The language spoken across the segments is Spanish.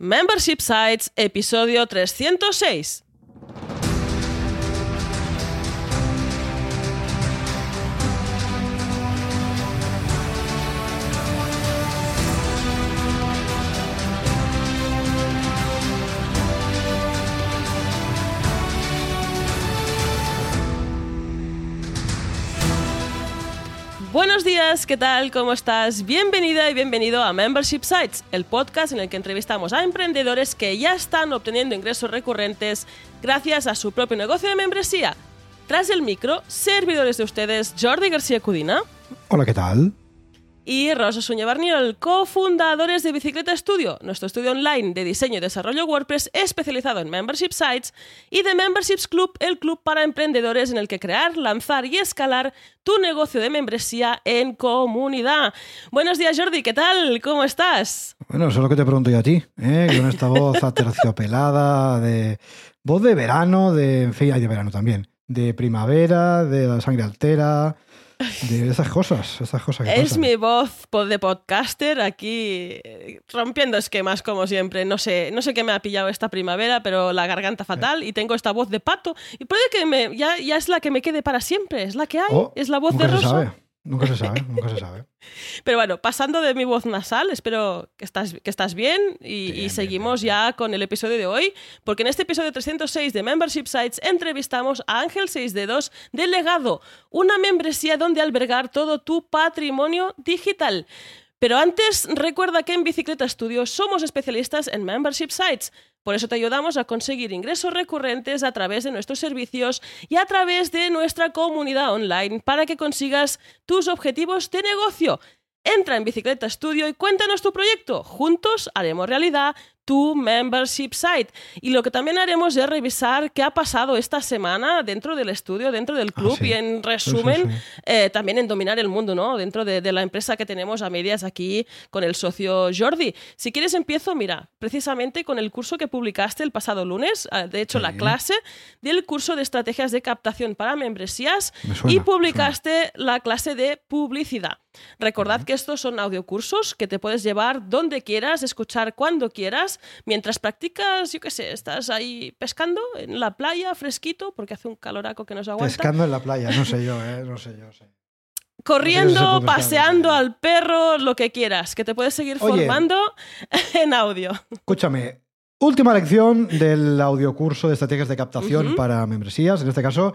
Membership Sites, episodio 306. Días, ¿qué tal? ¿Cómo estás? Bienvenida y bienvenido a Membership Sites, el podcast en el que entrevistamos a emprendedores que ya están obteniendo ingresos recurrentes gracias a su propio negocio de membresía. Tras el micro, servidores de ustedes, Jordi García Cudina. Hola, ¿qué tal? Y Rosa Suña Barniol, cofundadores de Bicicleta Studio, nuestro estudio online de diseño y desarrollo WordPress especializado en membership sites, y de Memberships Club, el club para emprendedores en el que crear, lanzar y escalar tu negocio de membresía en comunidad. Buenos días, Jordi, ¿qué tal? ¿Cómo estás? Bueno, eso es lo que te pregunto yo a ti, ¿eh? con esta voz aterciopelada, de voz de verano, de, en fin, hay de verano también, de primavera, de la sangre altera de esas cosas, esas cosas que Es mi voz de podcaster aquí eh, rompiendo esquemas como siempre. No sé, no sé qué me ha pillado esta primavera, pero la garganta fatal y tengo esta voz de pato y puede que me, ya, ya es la que me quede para siempre, es la que hay, oh, es la voz de Rosa. Nunca se sabe, nunca se sabe. Pero bueno, pasando de mi voz nasal, espero que estás, que estás bien y, seguimos ya con el episodio de hoy, porque en este episodio 306 de Membership Sites entrevistamos a Ángel 6D2 de Legado, una membresía donde albergar todo tu patrimonio digital. Pero antes, recuerda que en Bicicleta Studio somos especialistas en membership sites. Por eso te ayudamos a conseguir ingresos recurrentes a través de nuestros servicios y a través de nuestra comunidad online para que consigas tus objetivos de negocio. Entra en Bicicleta Studio y cuéntanos tu proyecto. Juntos haremos realidad tu membership site. Y lo que también haremos es revisar qué ha pasado esta semana dentro del estudio, dentro del club ah, y en resumen eh, también en dominar el mundo, ¿no? Dentro de, la empresa que tenemos a medias aquí con el socio Jordi. Si quieres empiezo, mira, precisamente con el curso que publicaste el pasado lunes, ah, de hecho la clase del curso de estrategias de captación para membresías y publicaste la clase de publicidad. Recordad que estos son audiocursos que te puedes llevar donde quieras, escuchar cuando quieras, mientras practicas, yo qué sé, estás ahí pescando en la playa, fresquito, porque hace un caloraco que nos aguanta. Pescando en la playa, no sé yo, ¿eh? no sé yo. Corriendo, paseando al perro, lo que quieras, que te puedes seguir formando en audio. Escúchame, última lección del audiocurso de estrategias de captación para membresías, en este caso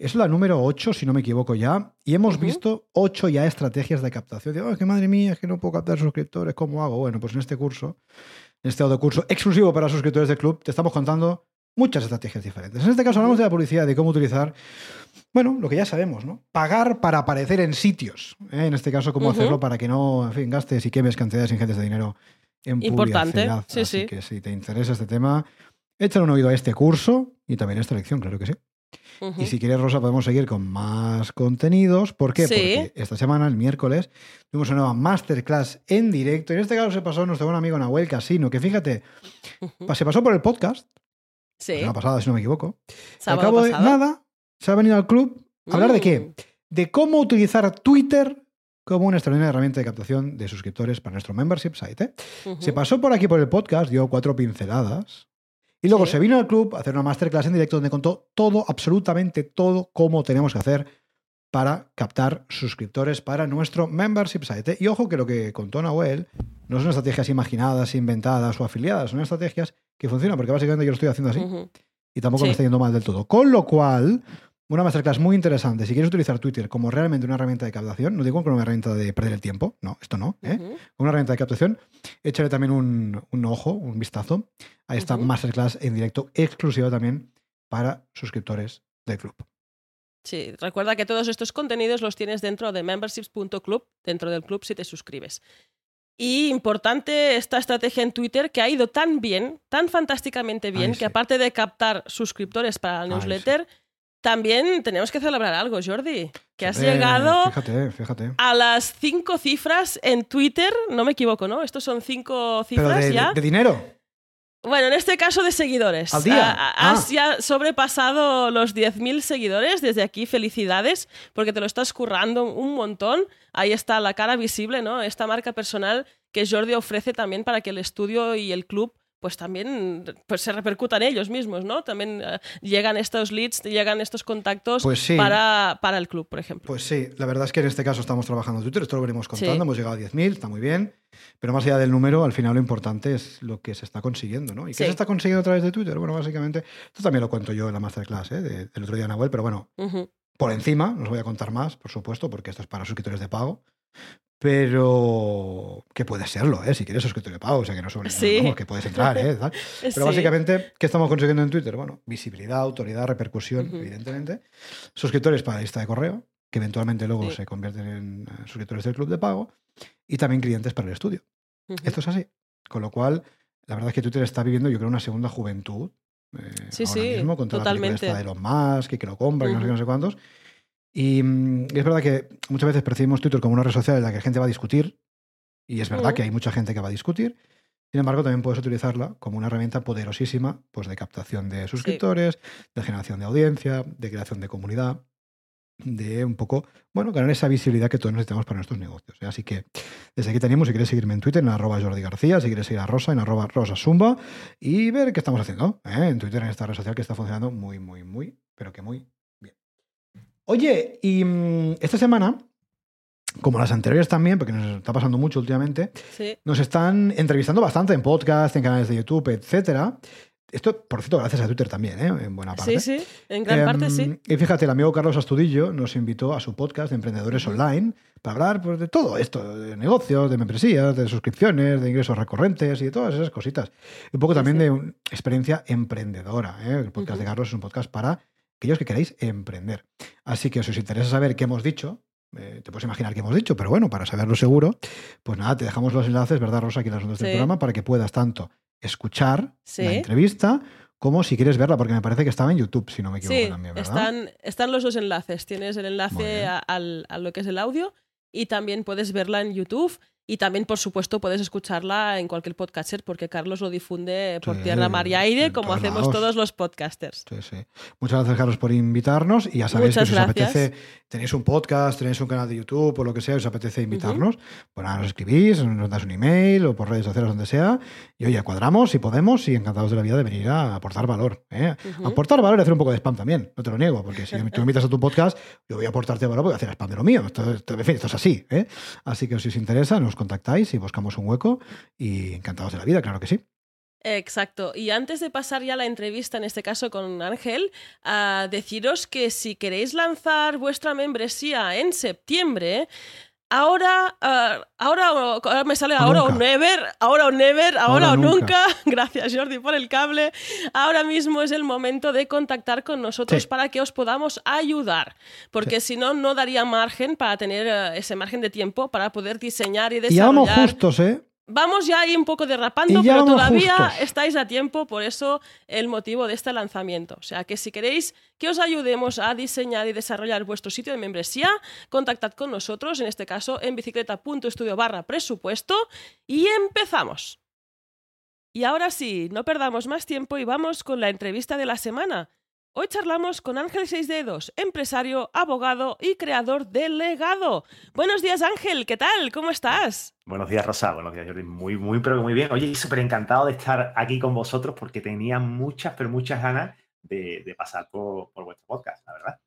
es la número 8, si no me equivoco ya, y hemos visto 8 ya estrategias de captación. Digo, que madre mía, es que no puedo captar suscriptores, ¿cómo hago? Bueno, pues en este curso, en este curso exclusivo para suscriptores del club, te estamos contando muchas estrategias diferentes. En este caso hablamos de la publicidad, de cómo utilizar, bueno, lo que ya sabemos, ¿no? Pagar para aparecer en sitios. ¿eh? En este caso, cómo hacerlo para que no, en fin, gastes y quemes cantidades ingentes de dinero en Importante, publicidad. sí, Así sí. que si te interesa este tema, échale un oído a este curso y también a esta lección, claro que sí. Y si quieres, Rosa, podemos seguir con más contenidos. ¿Por qué? Porque esta semana, el miércoles, tuvimos una nueva masterclass en directo. Y en este caso se pasó nuestro buen amigo Nahuel Casino, que fíjate, se pasó por el podcast. Sí. La pasada, si no me equivoco. Al de nada, se ha venido al club a hablar de qué? Mm. De cómo utilizar Twitter como una extraordinaria herramienta de captación de suscriptores para nuestro membership site. ¿eh? Se pasó por aquí por el podcast, dio cuatro pinceladas y luego se vino al club a hacer una masterclass en directo donde contó todo, absolutamente todo, cómo tenemos que hacer para captar suscriptores para nuestro membership site. Y ojo que lo que contó Nahuel no son estrategias imaginadas, inventadas o afiliadas, son estrategias que funcionan, porque básicamente yo lo estoy haciendo así. Y tampoco me está yendo mal del todo. Con lo cual, una masterclass muy interesante. Si quieres utilizar Twitter como realmente una herramienta de captación, no digo como una herramienta de perder el tiempo, no, esto no, ¿eh? Como una herramienta de captación, échale también un, ojo, un vistazo a esta masterclass en directo exclusiva también para suscriptores del club. Sí, recuerda que todos estos contenidos los tienes dentro de memberships.club, dentro del club si te suscribes. Y importante esta estrategia en Twitter que ha ido tan bien, tan fantásticamente bien, que aparte de captar suscriptores para la newsletter, también tenemos que celebrar algo, Jordi, que has llegado a las cinco cifras en Twitter, no me equivoco, ¿no? Estos son cinco cifras ya. De, dinero? Bueno, en este caso de seguidores. ¿Al día? Has ah. ya sobrepasado los 10.000 seguidores. Desde aquí, felicidades, porque te lo estás currando un montón. Ahí está la cara visible, ¿no? Esta marca personal que Jordi ofrece también para que el estudio y el club pues también pues se repercutan ellos mismos, ¿no? También eh, llegan estos leads, llegan estos contactos pues para, para, el club, por ejemplo. Pues sí, la verdad es que en este caso estamos trabajando en Twitter, esto lo veremos contando, hemos llegado a 10.000, está muy bien, pero más allá del número, al final lo importante es lo que se está consiguiendo, ¿no? ¿Y qué se está consiguiendo a través de Twitter? Bueno, básicamente, esto también lo cuento yo en la masterclass ¿eh? del otro día en Nahuel, pero bueno, por encima, no os voy a contar más, por supuesto, porque esto es para suscriptores de pago, pero que puede serlo, ¿eh? si quieres suscriptor de pago, o sea que no sobre que puedes entrar, ¿eh? Pero básicamente, ¿qué estamos consiguiendo en Twitter? Bueno, visibilidad, autoridad, repercusión, evidentemente. Suscriptores para la lista de correo, que eventualmente luego se convierten en eh, suscriptores del club de pago, y también clientes para el estudio. Esto es así. Con lo cual, la verdad es que Twitter está viviendo, yo creo, una segunda juventud. Eh, sí, ahora sí, mismo, con toda totalmente. la de los más, que, que lo compran, y no sé, no sé cuántos. Y, mm, es verdad que muchas veces percibimos Twitter como una red social en la que la gente va a discutir, y es verdad que hay mucha gente que va a discutir. Sin embargo, también puedes utilizarla como una herramienta poderosísima pues, de captación de suscriptores, de generación de audiencia, de creación de comunidad, de un poco, bueno, ganar esa visibilidad que todos necesitamos para nuestros negocios. ¿eh? Así que desde aquí tenemos, si quieres seguirme en Twitter, en arroba Jordi García, si quieres seguir a Rosa, en arroba Rosa Zumba, y ver qué estamos haciendo ¿eh? en Twitter, en esta red social que está funcionando muy, muy, muy, pero que muy Oye, y mm, esta semana, como las anteriores también, porque nos está pasando mucho últimamente, nos están entrevistando bastante en podcast, en canales de YouTube, etcétera. Esto, por cierto, gracias a Twitter también, ¿eh? en buena parte. Sí, sí, en gran parte sí. Em, y fíjate, el amigo Carlos Astudillo nos invitó a su podcast de emprendedores online para hablar pues, de todo esto, de negocios, de membresías, de suscripciones, de ingresos recurrentes y de todas esas cositas. Un poco también de experiencia emprendedora. ¿eh? El podcast de Carlos es un podcast para aquellos que queráis emprender. Así que si os interesa saber qué hemos dicho, eh, te puedes imaginar qué hemos dicho, pero bueno, para saberlo seguro, pues nada, te dejamos los enlaces, ¿verdad, Rosa, aquí en las notas del programa, para que puedas tanto escuchar la entrevista como si quieres verla, porque me parece que estaba en YouTube, si no me equivoco también, ¿verdad? Están, están los dos enlaces. Tienes el enlace a, a, lo que es el audio y también puedes verla en YouTube. Y también, por supuesto, puedes escucharla en cualquier podcaster porque Carlos lo difunde por tierra, mar y aire, como hacemos todos los podcasters. Sí, sí. Muchas gracias, Carlos, por invitarnos. Y ya sabéis que si os apetece, tenéis un podcast, tenéis un canal de YouTube o lo que sea, os apetece invitarnos, pues nada, nos escribís, nos das un email o por redes sociales, donde sea. Y oye, cuadramos si podemos y encantados de la vida de venir a aportar valor. ¿eh? Aportar valor y hacer un poco de spam también, no te lo niego, porque si tú me invitas a tu podcast, yo voy a aportarte valor voy a hacer spam de lo mío. Esto, en fin, esto es así. ¿eh? Así que si os interesa, nos contactáis y buscamos un hueco y encantados de la vida, claro que sí. Exacto. Y antes de pasar ya la entrevista, en este caso con Ángel, a deciros que si queréis lanzar vuestra membresía en septiembre, Ahora, ah, ahora, me sale ahora o never, ahora o never, ahora, o nunca. Gracias Jordi por el cable. Ahora mismo es el momento de contactar con nosotros para que os podamos ayudar, porque si no, no daría margen para tener eh, ese margen de tiempo para poder diseñar y desarrollar. Y vamos justos, ¿eh? Vamos ya ahí un poco derrapando, pero todavía estáis a tiempo, por eso el motivo de este lanzamiento. O sea que si queréis que os ayudemos a diseñar y desarrollar vuestro sitio de membresía, contactad con nosotros, en este caso en bicicleta.studio barra presupuesto, y empezamos. Y ahora sí, no perdamos más tiempo y vamos con la entrevista de la semana. Hoy charlamos con Ángel Seis Dedos, empresario, abogado y creador de legado. Buenos días Ángel, ¿qué tal? ¿Cómo estás? Buenos días Rosa, buenos días Jordi. Muy, muy, pero muy bien. Oye, súper encantado de estar aquí con vosotros porque tenía muchas, pero muchas ganas de, pasar por, vuestro podcast, la verdad.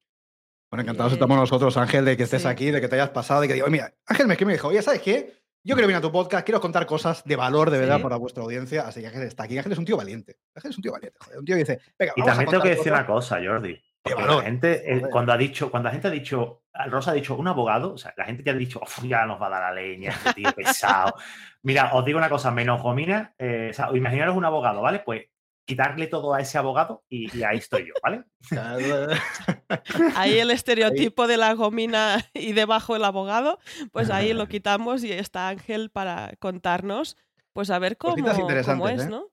Bueno, encantados estamos nosotros, Ángel, de que estés aquí, de que te hayas pasado, de que digo, mira, Ángel me, me dijo, oye, ¿sabes qué? Yo quiero venir a tu podcast, quiero contar cosas de valor de verdad para vuestra audiencia. Así que Ángel está aquí. Ángel es un tío valiente. Ángel es un tío valiente, joder. Un tío que dice, venga, Y también tengo que decir una cosa, Jordi. La gente, eh, cuando ha dicho, cuando la gente ha dicho, Rosa ha dicho un abogado, o sea, la gente ya ha dicho, ya nos va a dar la leña, este tío pesado. Mira, os digo una cosa, menos gomina, eh, o sea, imaginaros un abogado, ¿vale? Pues quitarle todo a ese abogado y, ahí estoy yo, ¿vale? ahí el estereotipo de la gomina y debajo el abogado, pues ahí lo quitamos y está Ángel para contarnos, pues a ver cómo, es, ¿eh? ¿no?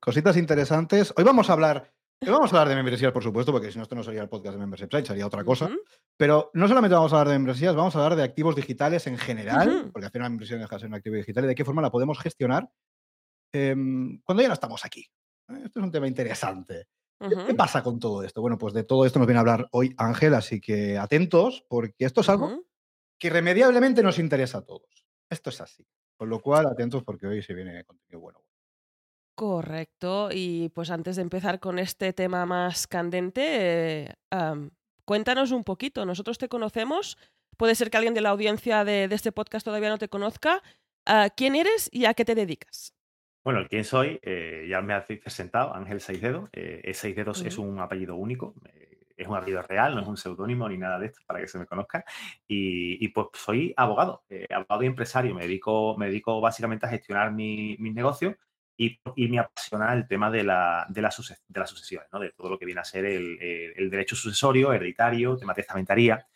Cositas interesantes. Hoy vamos a hablar, hoy vamos a hablar de membresías, por supuesto, porque si no esto no sería el podcast de Membership Site, sería otra cosa. Pero no solamente vamos a hablar de membresías, vamos a hablar de activos digitales en general, porque final la membresía deja de ser un activo digital y de qué forma la podemos gestionar em, cuando ya no estamos aquí. Esto es un tema interesante. ¿Qué pasa con todo esto? Bueno, pues de todo esto nos viene a hablar hoy Ángel, así que atentos, porque esto es algo que irremediablemente nos interesa a todos. Esto es así. Con lo cual, atentos porque hoy se viene contenido bueno. Correcto. Y pues antes de empezar con este tema más candente, eh, cuéntanos un poquito. Nosotros te conocemos. Puede ser que alguien de la audiencia de, este podcast todavía no te conozca. Ah, ¿Quién eres y a qué te dedicas? Bueno, quién soy, eh, ya me habéis presentado, Ángel Seisdedos. Eh, Seisdedos es un apellido único, es un apellido real, no es un seudónimo ni nada de esto para que se me conozca. Y, pues soy abogado, abogado y empresario. Me dedico, me dedico básicamente a gestionar mis negocios y, y, me apasiona el tema de, la, de, las sucesiones, ¿no? de todo lo que viene a ser el, el, derecho sucesorio, hereditario, tema de testamentaría.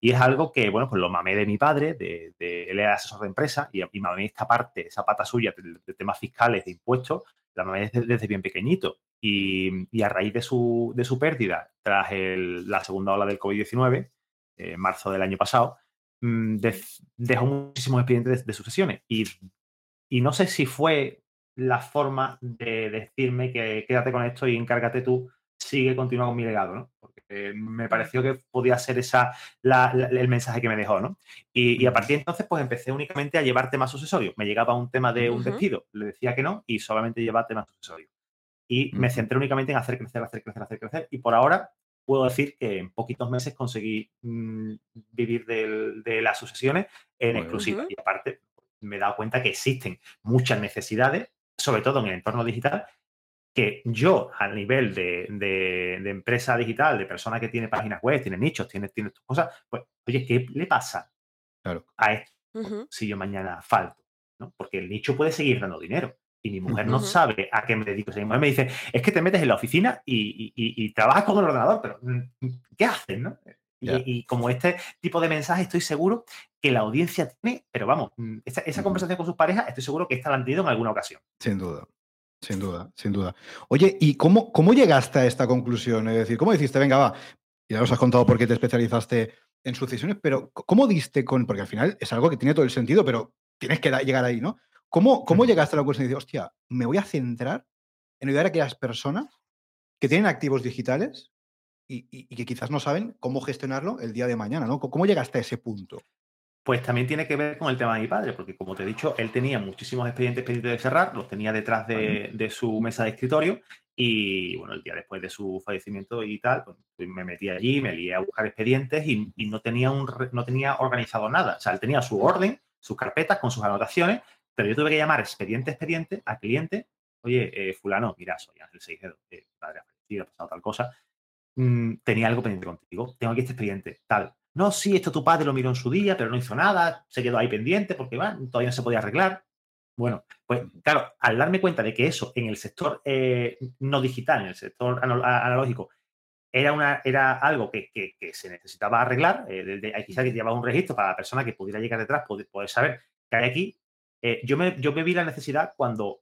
Y es algo que, bueno, pues lo mamé de mi padre, de, él era asesor de empresa, y, y mamé esta parte, esa pata suya de, temas fiscales, de impuestos, la mamé desde, bien pequeñito. Y, y, a raíz de su, de su pérdida, tras la segunda ola del COVID-19, en eh, marzo del año pasado, mm, dejó muchísimos expedientes de, sucesiones. Y, y no sé si fue la forma de decirme que quédate con esto y encárgate tú, sigue, continúa con mi legado, ¿no? Porque me pareció que podía ser esa el mensaje que me dejó, ¿no? Y, a partir de entonces, pues empecé únicamente a llevar temas sucesorios. Me llegaba un tema de un despido, le decía que no y solamente llevaba temas sucesorios. Y me centré únicamente en hacer crecer, hacer crecer, hacer crecer. Y por ahora puedo decir que en poquitos meses conseguí mm, vivir de las sucesiones en exclusiva. Y aparte, me he dado cuenta que existen muchas necesidades sobre todo en el entorno digital, que yo a nivel de, empresa digital, de persona que tiene páginas web, tiene nichos, tiene, tiene cosas, pues, oye, ¿qué le pasa a esto si yo mañana falto? ¿no? Porque el nicho puede seguir dando dinero. Y mi mujer no sabe a qué me dedico. mi mujer me dice, es que te metes en la oficina y, trabajas con el ordenador, pero mm, ¿qué haces? ¿no? Y, como este tipo de mensaje estoy seguro que la audiencia tiene, pero vamos, mm, esa, conversación con sus parejas estoy seguro que esta la han tenido en alguna ocasión. Sin duda, sin duda, sin duda. Oye, ¿y cómo, cómo llegaste a esta conclusión? Es decir, ¿cómo dijiste, venga, va, ya nos has contado por qué te especializaste en sucesiones, pero ¿cómo diste con, porque al final es algo que tiene todo el sentido, pero tienes que llegar ahí, ¿no? ¿Cómo, cómo llegaste a la conclusión y dices, hostia, me voy a centrar en ayudar a aquellas personas que tienen activos digitales y, que quizás no saben cómo gestionarlo el día de mañana, ¿no? ¿Cómo llegaste a ese punto? Pues también tiene que ver con el tema de mi padre, porque como te he dicho, él tenía muchísimos expedientes pendientes de cerrar, los tenía detrás de, su mesa de escritorio y bueno, el día después de su fallecimiento y tal, pues, pues me metí allí, me lié a buscar expedientes y, no, tenía un, no tenía organizado nada. O sea, él tenía su orden, sus carpetas con sus anotaciones, pero yo tuve que llamar expediente expediente al cliente, oye, eh, fulano, mira, soy Ángel Seijedo, eh, padre ha fallecido, ha pasado tal cosa, Mm, tenía algo pendiente contigo, tengo aquí este expediente, tal. No, sí, esto tu padre lo miró en su día, pero no hizo nada, se quedó ahí pendiente porque todavía no se podía arreglar. Bueno, pues claro, al darme cuenta de que eso en el sector eh, no digital, en el sector analógico, era, una, era algo que, se necesitaba arreglar, eh, quizás que llevaba un registro para la persona que pudiera llegar detrás, poder, saber que hay aquí. Eh, yo, me, yo me vi la necesidad cuando,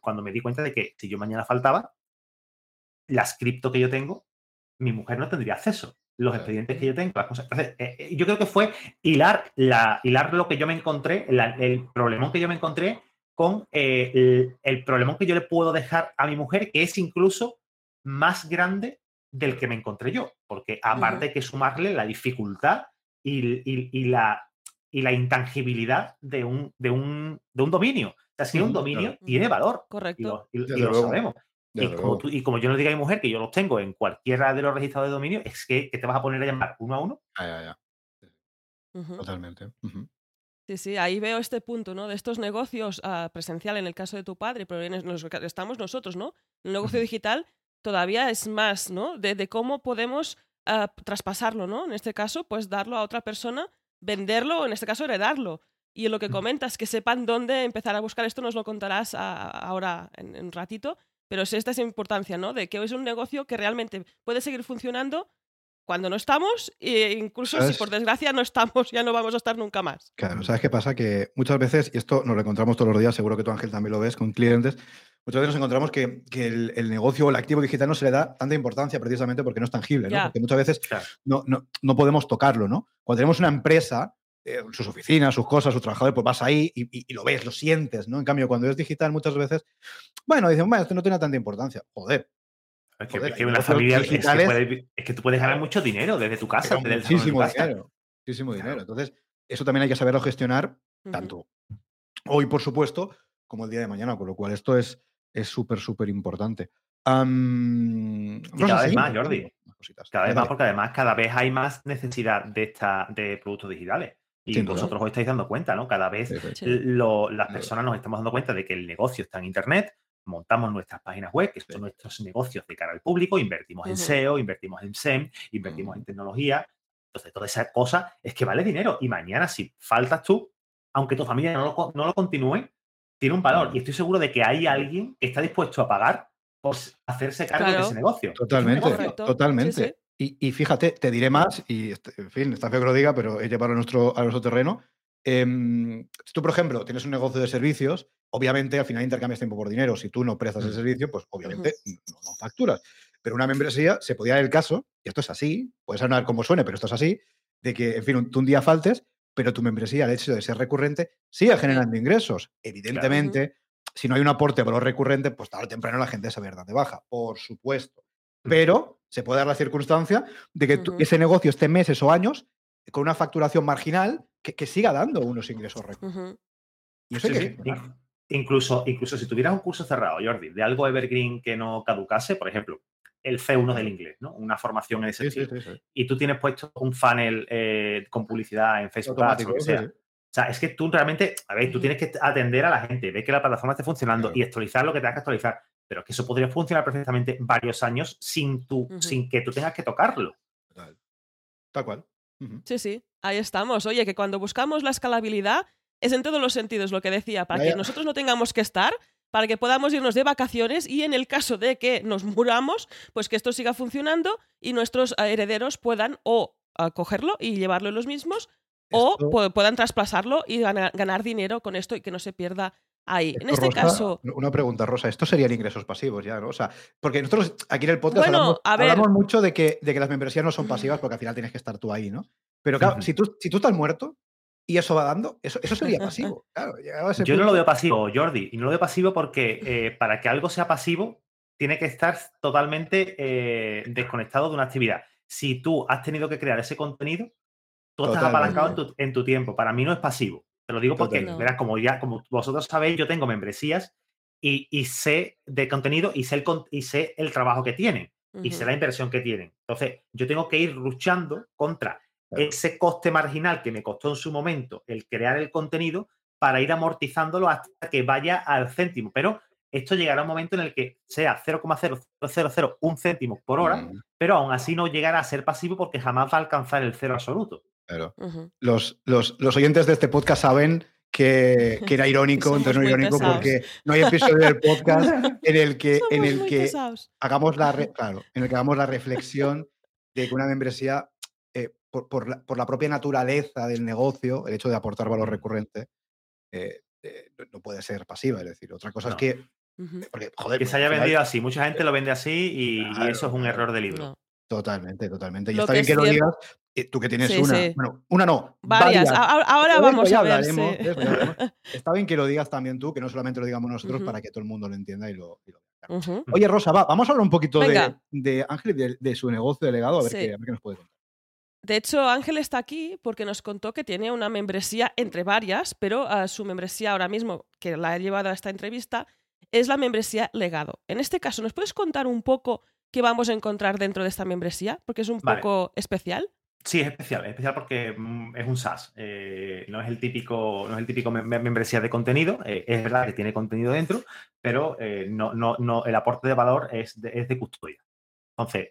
cuando me di cuenta de que si yo mañana faltaba, las cripto que yo tengo mi mujer no tendría acceso. Los expedientes que yo tengo, las cosas. Entonces, eh, eh, yo creo que fue hilar, la, hilar lo que yo me encontré, el problemón que yo me encontré con eh, el, problemón que yo le puedo dejar a mi mujer, que es incluso más grande del que me encontré yo. Porque aparte de que sumarle la dificultad y, la, y la intangibilidad de un, de un, de un dominio. O sea, si un dominio tiene valor. Correcto. Y lo, sabemos. Y como, yo no diga a mi mujer que yo los tengo en cualquiera de los registrados de dominio, es que, te vas a poner a llamar uno a uno. ya, ya. Totalmente. Sí, sí, ahí veo este punto, ¿no? De estos negocios uh, presencial en el caso de tu padre, pero en los que estamos nosotros, ¿no? El negocio digital todavía es más, ¿no? De, cómo podemos ah, traspasarlo, ¿no? En este caso, pues darlo a otra persona, venderlo, o en este caso heredarlo. Y en lo que comentas, que sepan dónde empezar a buscar esto, nos lo contarás ahora en, un ratito. Pero es esta es importancia, ¿no? De que es un negocio que realmente puede seguir funcionando cuando no estamos e incluso si por desgracia no estamos, ya no vamos a estar nunca más. Claro, ¿sabes qué pasa? Que muchas veces, y esto nos lo encontramos todos los días, seguro que tú Ángel también lo ves con clientes, muchas veces nos encontramos que, el, negocio o el activo digital no se le da tanta importancia precisamente porque no es tangible, ¿no? Porque muchas veces no, no, no podemos tocarlo, ¿no? Cuando tenemos una empresa, eh, sus oficinas, sus cosas, sus trabajadores, pues vas ahí y, lo ves, lo sientes, ¿no? En cambio, cuando es digital, muchas veces, bueno, dicen, bueno, esto no tiene tanta importancia. Joder. Es que, una familia es, que tú puedes ganar mucho dinero desde tu casa. Desde muchísimo dinero. Muchísimo dinero. Entonces, eso también hay que saberlo gestionar, tanto hoy, por supuesto, como el día de mañana. Con lo cual, esto es, es súper, súper importante. y cada vez más, Jordi. Cada vez más, porque además cada vez hay más necesidad de, esta, de productos digitales. Y vosotros os estáis dando cuenta, ¿no? Cada vez las personas nos estamos dando cuenta de que el negocio está en Internet, montamos nuestras páginas web, que son nuestros negocios de cara al público, invertimos en SEO, invertimos en SEM, invertimos en tecnología. Entonces, toda esa cosa es que vale dinero. Y mañana, si faltas tú, aunque tu familia no lo, no lo continúe, tiene un valor. Y estoy seguro de que hay alguien que está dispuesto a pagar por hacerse cargo de ese negocio. Totalmente, totalmente. Y, fíjate, te diré más, y este, en fin, está feo que lo diga, pero es llevarlo a nuestro, a nuestro terreno. Em, si tú, por ejemplo, tienes un negocio de servicios, obviamente al final intercambias tiempo por dinero. Si tú no prestas el mm. servicio, pues obviamente no, facturas. Pero una membresía se podía dar el caso, y esto es así, puede sonar como suene, pero esto es así, de que, en fin, tú un día faltes, pero tu membresía, el hecho de ser recurrente, sigue generando ingresos. Evidentemente, si no hay un aporte de valor recurrente, pues tarde o temprano la gente se va a de baja, por supuesto. Pero se puede dar la circunstancia de que ese negocio esté meses o años con una facturación marginal que, siga dando unos ingresos recurrentes. incluso, incluso si tuvieras un curso cerrado, Jordi, de algo evergreen que no caducase, por ejemplo, el C1 del inglés, ¿no? Una formación en ese sí, y tú tienes puesto un funnel eh, con publicidad en Facebook o lo que sea. O sea, es que tú realmente, a ver, tú tienes que atender a la gente, ver que la plataforma esté funcionando y actualizar lo que tengas que actualizar. Pero que eso podría funcionar perfectamente varios años sin, tu, sin que tú tengas que tocarlo. Tal cual. Sí, sí, ahí estamos. Oye, que cuando buscamos la escalabilidad es en todos los sentidos lo que decía, para que nosotros no tengamos que estar, para que podamos irnos de vacaciones y en el caso de que nos muramos, pues que esto siga funcionando y nuestros herederos puedan o cogerlo y llevarlo los mismos o puedan traspasarlo y ganar, dinero con esto y que no se pierda ahí. en este caso. Una pregunta, Rosa. Estos serían ingresos pasivos ya, ¿no? O sea, porque nosotros aquí en el podcast hablamos, mucho de que, de que las membresías no son pasivas porque al final tienes que estar tú ahí, ¿no? Pero claro, si, tú, si tú estás muerto y eso va dando, eso, eso sería pasivo. Yo no lo veo pasivo, Jordi. Y no lo veo pasivo porque eh, para que algo sea pasivo, tiene que estar totalmente eh, desconectado de una actividad. Si tú has tenido que crear ese contenido, tú estás apalancado en tu, tiempo. Para mí no es pasivo. Te lo digo porque, verás, como ya, como vosotros sabéis, yo tengo membresías y, sé de contenido y sé el, y sé el trabajo que tienen y sé la inversión que tienen. Entonces, yo tengo que ir luchando contra ese coste marginal que me costó en su momento el crear el contenido para ir amortizándolo hasta que vaya al céntimo. Pero esto llegará a un momento en el que sea 0,0001 céntimo por hora, pero aún así no llegará a ser pasivo porque jamás va a alcanzar el cero absoluto. Claro. los, los, los, oyentes de este podcast saben que, que era irónico, entonces no irónico porque no hay episodio del podcast en el que, en el que hagamos la claro, en el que hagamos la reflexión de que una membresía, eh, por, por, la, por, la, propia naturaleza del negocio, el hecho de aportar valor recurrente, eh, eh, no puede ser pasiva. Es decir, otra cosa es que porque, joder, que se haya vendido así. Mucha gente lo vende así y, eso es un error de libro. Totalmente, totalmente. Y está bien que lo digas, tú que tienes una, bueno, una no, varias. Ahora, vamos a ver. Está bien que lo digas también tú, que no solamente lo digamos nosotros para que todo el mundo lo entienda y lo, Oye, Rosa, vamos a hablar un poquito de, Ángel y de, su negocio de legado, a ver, qué, nos puede contar. De hecho, Ángel está aquí porque nos contó que tiene una membresía entre varias, pero ah, su membresía ahora mismo, que la ha llevado a esta entrevista, es la membresía legado. En este caso, ¿nos puedes contar un poco qué vamos a encontrar dentro de esta membresía? Porque es un poco especial. Sí, es especial, es especial porque mm, es un SaaS, eh, no es el típico, no es el típico membresía de contenido, eh, es verdad que tiene contenido dentro, pero eh, no, no, no, el aporte de valor es de, es de custodia. Entonces,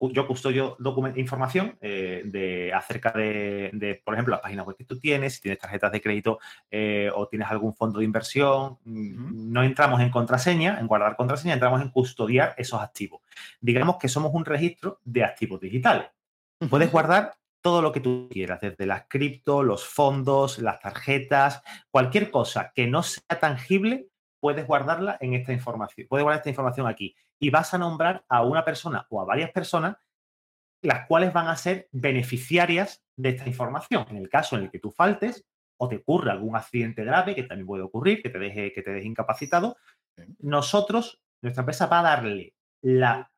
yo custodio información de, acerca de, por ejemplo, las páginas web que tú tienes, si tienes tarjetas de crédito o tienes algún fondo de inversión. Mm, no entramos en contraseña, en guardar contraseña, entramos en custodiar esos activos. Digamos que somos un registro de activos digitales. Puedes guardar todo lo que tú quieras, desde las cripto, los fondos, las tarjetas, cualquier cosa que no sea tangible, puedes guardarla en esta información. Puedes guardar esta información aquí y vas a nombrar a una persona o a varias personas las cuales van a ser beneficiarias de esta información. En el caso en el que tú faltes o te ocurra algún accidente grave, que también puede ocurrir, que te deje, que te deje incapacitado, nosotros, nuestra empresa va a darle la,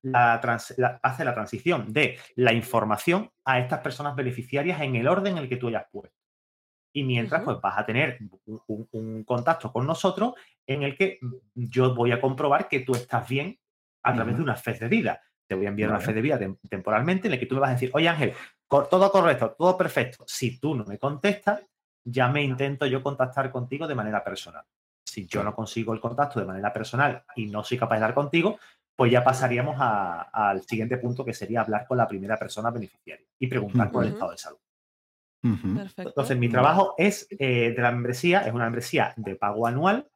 hace la transición de la información a estas personas beneficiarias en el orden en el que tú hayas puesto. Y mientras, pues vas a tener un, contacto con nosotros en el que yo voy a comprobar que tú estás bien a través de una fe de vida. Te voy a enviar una fe de vida temporalmente en el que tú me vas a decir, oye Ángel, todo correcto, todo perfecto. Si tú no me contestas, ya me intento yo contactar contigo de manera personal. Si yo no consigo el contacto de manera personal y no soy capaz de dar contigo, pues ya pasaríamos al siguiente punto que sería hablar con la primera persona beneficiaria y preguntar por el estado de salud. Entonces, mi trabajo es eh, de la membresía, es una membresía de pago anual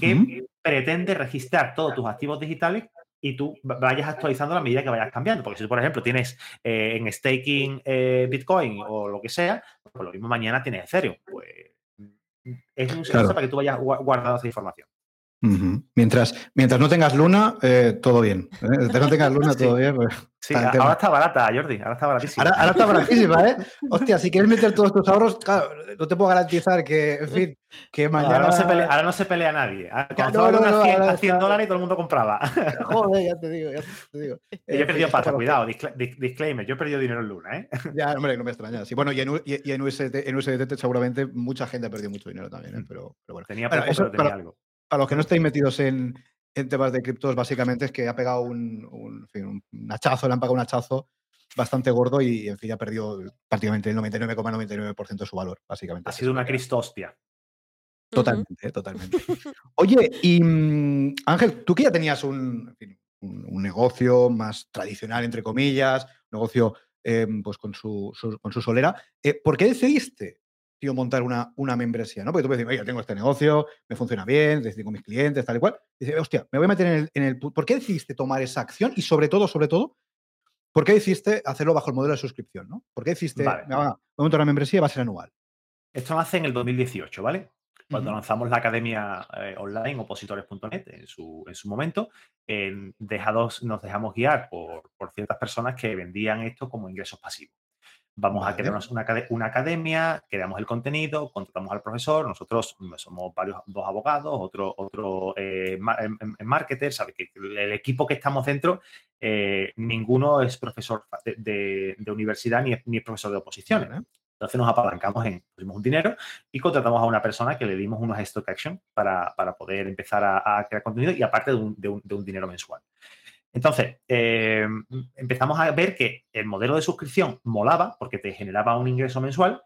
que pretende registrar todos tus activos digitales y tú vayas actualizando a la medida que vayas cambiando. Porque si tú, por ejemplo, tienes eh, en staking eh, Bitcoin o lo que sea, pues lo mismo mañana tienes Ethereum. Pues mm, es un claro. para que tú vayas guardando esa información. Mientras, mientras no tengas luna, eh, todo bien. Mientras no tengas luna, todo bien. Pues, sí, ahora está barata, Jordi. Ahora está baratísima. Ahora, está baratísima, ¿eh? Hostia, si quieres meter todos tus ahorros, claro, no te puedo garantizar que, en fin, que mañana. Ahora no se pelea, nadie. Cuando no, no, 100, a 100 dólares y todo el mundo compraba. Joder, ya te digo, ya te digo. yo he perdido pasta, cuidado, disclaimer, yo he perdido dinero en Luna, ¿eh? Ya, hombre, no me extraña. Sí, bueno, y en, y, en, USDT, seguramente mucha gente ha perdido mucho dinero también, ¿eh? pero, pero bueno. Tenía poco, pero tenía algo. A los que no estéis metidos en, en temas de criptos, básicamente es que ha pegado un, un, un hachazo, le han pagado un hachazo bastante gordo y, en fin, ha perdido prácticamente el 99,99% de su valor, básicamente. Ha sido una cristostia. Totalmente, totalmente. Oye, y mm, Ángel, tú que ya tenías un, un, negocio más tradicional, entre comillas, un negocio em, pues con su, con su solera, eh, ¿por qué decidiste tío, montar una, una membresía? ¿no? Porque tú puedes decir, oye, tengo este negocio, me funciona bien, decido con mis clientes, tal y cual. Y dices, hostia, me voy a meter en el, en el... ¿Por qué decidiste tomar esa acción? Y sobre todo, sobre todo, ¿Por qué decidiste hacerlo bajo el modelo de suscripción? ¿no? ¿Por qué decidiste, vale. a montar una membresía va a ser anual? Esto nace en el 2018, ¿vale? Cuando lanzamos la academia eh, online, opositores.net, en su, en su momento, dejados, nos dejamos guiar por, por ciertas personas que vendían esto como ingresos pasivos. Vamos a crear una, una, academia, creamos el contenido, contratamos al profesor, nosotros mm, somos varios, dos abogados, otro, otro eh, marketer, ¿sabes? Que el equipo que estamos dentro, eh, ninguno es profesor de, universidad ni es, ni profesor de oposiciones. Entonces nos apalancamos en, pusimos un dinero y contratamos a una persona que le dimos unos stock action para, para poder empezar a, crear contenido y aparte de un, de un, de un dinero mensual. Entonces, eh, empezamos a ver que el modelo de suscripción molaba porque te generaba un ingreso mensual,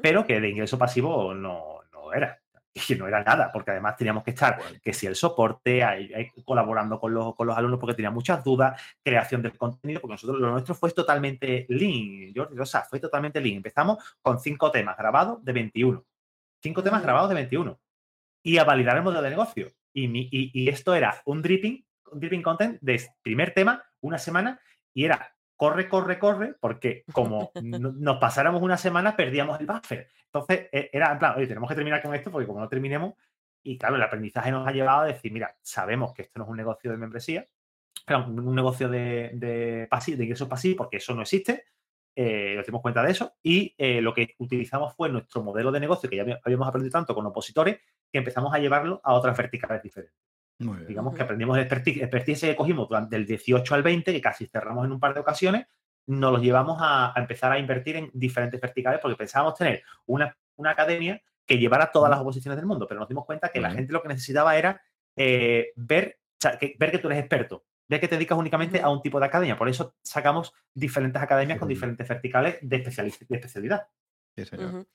pero que de ingreso pasivo no, era. Y no era nada, porque además teníamos que estar, que si el soporte, colaborando con los, con los alumnos porque tenían muchas dudas, creación del contenido, porque nosotros lo nuestro fue totalmente lean, Jordi, o sea, fue totalmente lean. Empezamos con cinco temas grabados de 21. Cinco temas grabados de 21. Y a validar el modelo de negocio. Y, y esto era un dripping dripping content de primer tema, una semana, y era corre, corre, corre, porque como nos pasáramos una semana, perdíamos el buffer. Entonces, e, era en plan, oye, tenemos que terminar con esto, porque como no terminemos, y claro, el aprendizaje nos ha llevado a decir, mira, sabemos que esto no es un negocio de membresía, un negocio de, de, pasivo, de ingresos pasivos, porque eso no existe, eh, nos dimos cuenta de eso, y eh, lo que utilizamos fue nuestro modelo de negocio, que ya habíamos aprendido tanto con opositores, que empezamos a llevarlo a otras verticales diferentes. Digamos que aprendimos el expertise, que cogimos durante el 18 al 20, que casi cerramos en un par de ocasiones, nos los llevamos a, empezar a invertir en diferentes verticales porque pensábamos tener una, academia que llevara todas las oposiciones del mundo, pero nos dimos cuenta que la gente lo que necesitaba era eh, ver, que, ver que tú eres experto, ver que te dedicas únicamente a un tipo de academia. Por eso sacamos diferentes academias con diferentes verticales de, de especialidad. Sí, señor.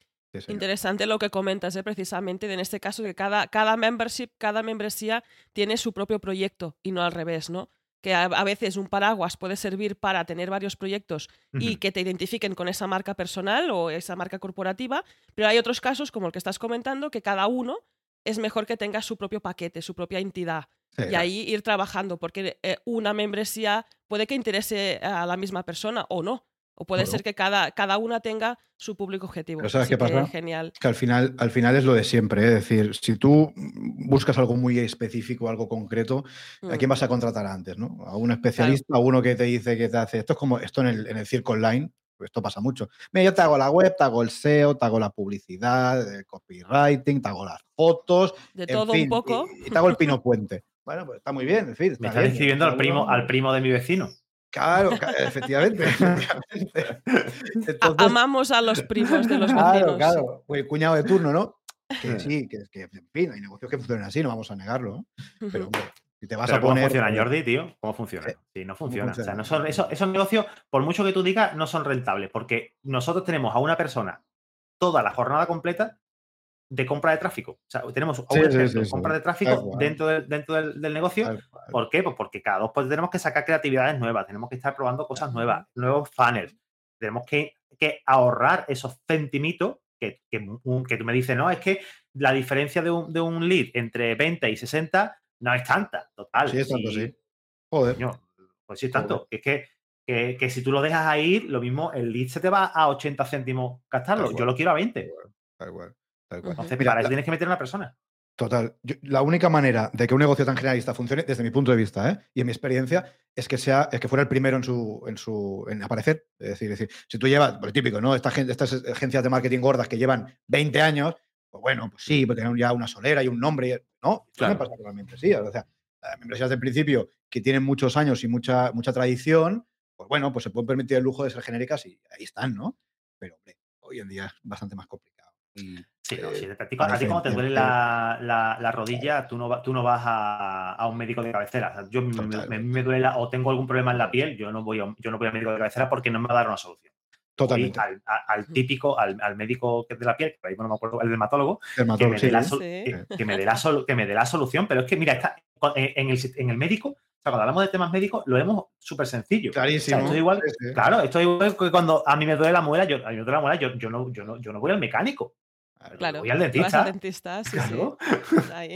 Interesante lo que comentas, ¿eh? precisamente, en este caso, que cada, cada membership, cada membresía tiene su propio proyecto y no al revés, ¿no? Que a, veces un paraguas puede servir para tener varios proyectos y que te identifiquen con esa marca personal o esa marca corporativa, pero hay otros casos, como el que estás comentando, que cada uno es mejor que tenga su propio paquete, su propia entidad. y ahí ir trabajando, porque eh, una membresía puede que interese a la misma persona o no. O puede ser que cada, cada una tenga su público objetivo. Pero ¿sabes qué pasa? genial. Que al final, al final es lo de siempre. ¿eh? Es decir, si tú buscas algo muy específico, algo concreto, ¿a quién mm. vas a contratar antes? ¿no? A un especialista, a uno que te dice que te hace. Esto es como esto en el, en el circo online. Pues esto pasa mucho. Mira, yo te hago la web, te hago el SEO, te hago la publicidad, el copywriting, te hago las fotos. De todo un poco. Y, te hago el pino puente. Bueno, pues está muy bien. En fin, Me está describiendo al primo, al primo de mi vecino. Claro, efectivamente. Amamos a los primos de los vecinos. Claro, claro. el cuñado de turno, ¿no? Que sí, que, que en fin, hay negocios que funcionan así, no vamos a negarlo. Pero, hombre, si te vas a poner. ¿Cómo funciona, Jordi, tío? ¿Cómo funciona? Sí, no funciona. O sea, no son, esos negocios, por mucho que tú digas, no son rentables, porque nosotros tenemos a una persona toda la jornada completa de compra de tráfico. O sea, tenemos a un compra de tráfico dentro, dentro del, negocio. ¿Por qué? Pues porque cada dos pues, tenemos que sacar creatividades nuevas, tenemos que estar probando cosas nuevas, nuevos funnels. Tenemos que, que ahorrar esos centimitos que, que, tú me dices, no, es que la diferencia de un, de un, lead entre 20 y 60 no es tanta, total. Sí, es tanto, sí. Joder. pues sí es tanto. Es que, que, si tú lo dejas ahí, lo mismo, el lead se te va a 80 céntimos gastarlo. Yo lo quiero a 20. Tal cual. Entonces, Mira, para eso tienes que meter a una persona. Total. la única manera de que un negocio tan generalista funcione, desde mi punto de vista ¿eh? y en mi experiencia, es que sea, es que fuera el primero en su, en su en aparecer. Es decir, decir, si tú llevas, por típico, ¿no? Estas, estas agencias de marketing gordas que llevan 20 años, pues bueno, pues sí, pues tienen ya una solera y un nombre. No, claro. me pasa realmente sí. O sea, empresas de principio que tienen muchos años y mucha, mucha tradición, pues bueno, pues se pueden permitir el lujo de ser genéricas y ahí están, ¿no? Pero hombre, hoy en día es bastante más complicado. Sí, no, si a ti cuando te duele la, la, rodilla, tú no, tú no vas a, a, un médico de cabecera. yo me, me, duele o tengo algún problema en la piel, yo no voy a, yo no voy al médico de cabecera porque no me va a dar una solución. Totalmente. Al, al, típico, al, al, médico que es de la piel, que ahí no me acuerdo, el dermatólogo, que, me dé la, que, me dé la que me dé la solución. Pero es que, mira, está, en, el, en el médico, o sea, cuando hablamos de temas médicos, lo vemos súper sencillo. Clarísimo. esto es igual, Claro, esto es igual que cuando a mí me duele la muela, yo, a mí me duele la muela, yo, yo, no, yo, no, yo no voy al mecánico. Claro, voy al dentista. dentista sí,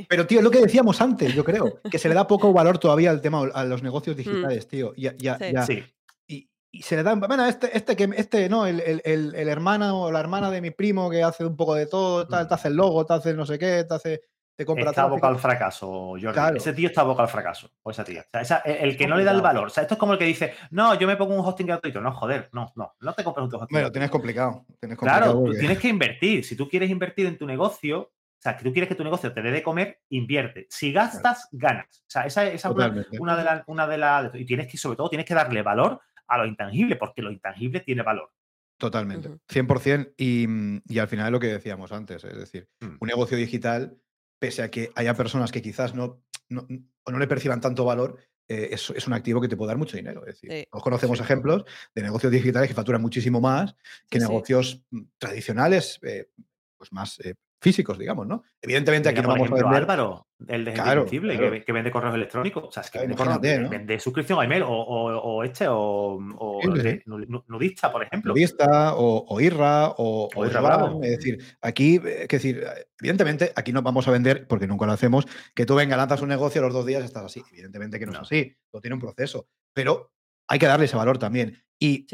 Pero, tío, lo que decíamos antes, yo creo, que se le da poco valor todavía al tema, a los negocios mm. digitales, tío. Ya, sí. Y, y, se le da, bueno, este, este que, este, no, el, el, el, hermano o la hermana de mi primo que hace un poco de todo, te, mm. hace el logo, te hace no sé qué, te hace está boca al fracaso, Jordi. Ese tío está boca al fracaso. O esa tía. O sea, el que no le da el valor. O sea, esto es como el que dice, no, yo me pongo un hosting gratuito. No, joder, no, no. No te compras un hosting. Bueno, tienes complicado. claro, tú tienes que invertir. Si tú quieres invertir en tu negocio, o sea, que tú quieres que tu negocio te dé de comer, invierte. Si gastas, ganas. O sea, esa, es una, de las. Una de las y tienes que, sobre todo, tienes que darle valor a lo intangible, porque lo intangible tiene valor. Totalmente. 100%. Y, y, al final es lo que decíamos antes. Es decir, mm. un negocio digital pese a que haya personas que quizás no, no, no le perciban tanto valor, eh, es, un activo que te puede dar mucho dinero. Es decir, conocemos ejemplos de negocios digitales que facturan muchísimo más que negocios mm, tradicionales, eh, pues más eh, físicos, digamos, ¿no? Evidentemente aquí no vamos a vender... Álvaro, el de claro, Que, vende correos electrónicos, o sea, es que vende, suscripción a email o, o, este o, nudista, por ejemplo. Nudista o, Irra o, Irra Bravo. Es decir, aquí, es decir, evidentemente aquí no vamos a vender, porque nunca lo hacemos, que tú venga, lanzas un negocio los dos días estás así. Evidentemente que no, es así, todo tiene un proceso, pero hay que darle ese valor también. Y,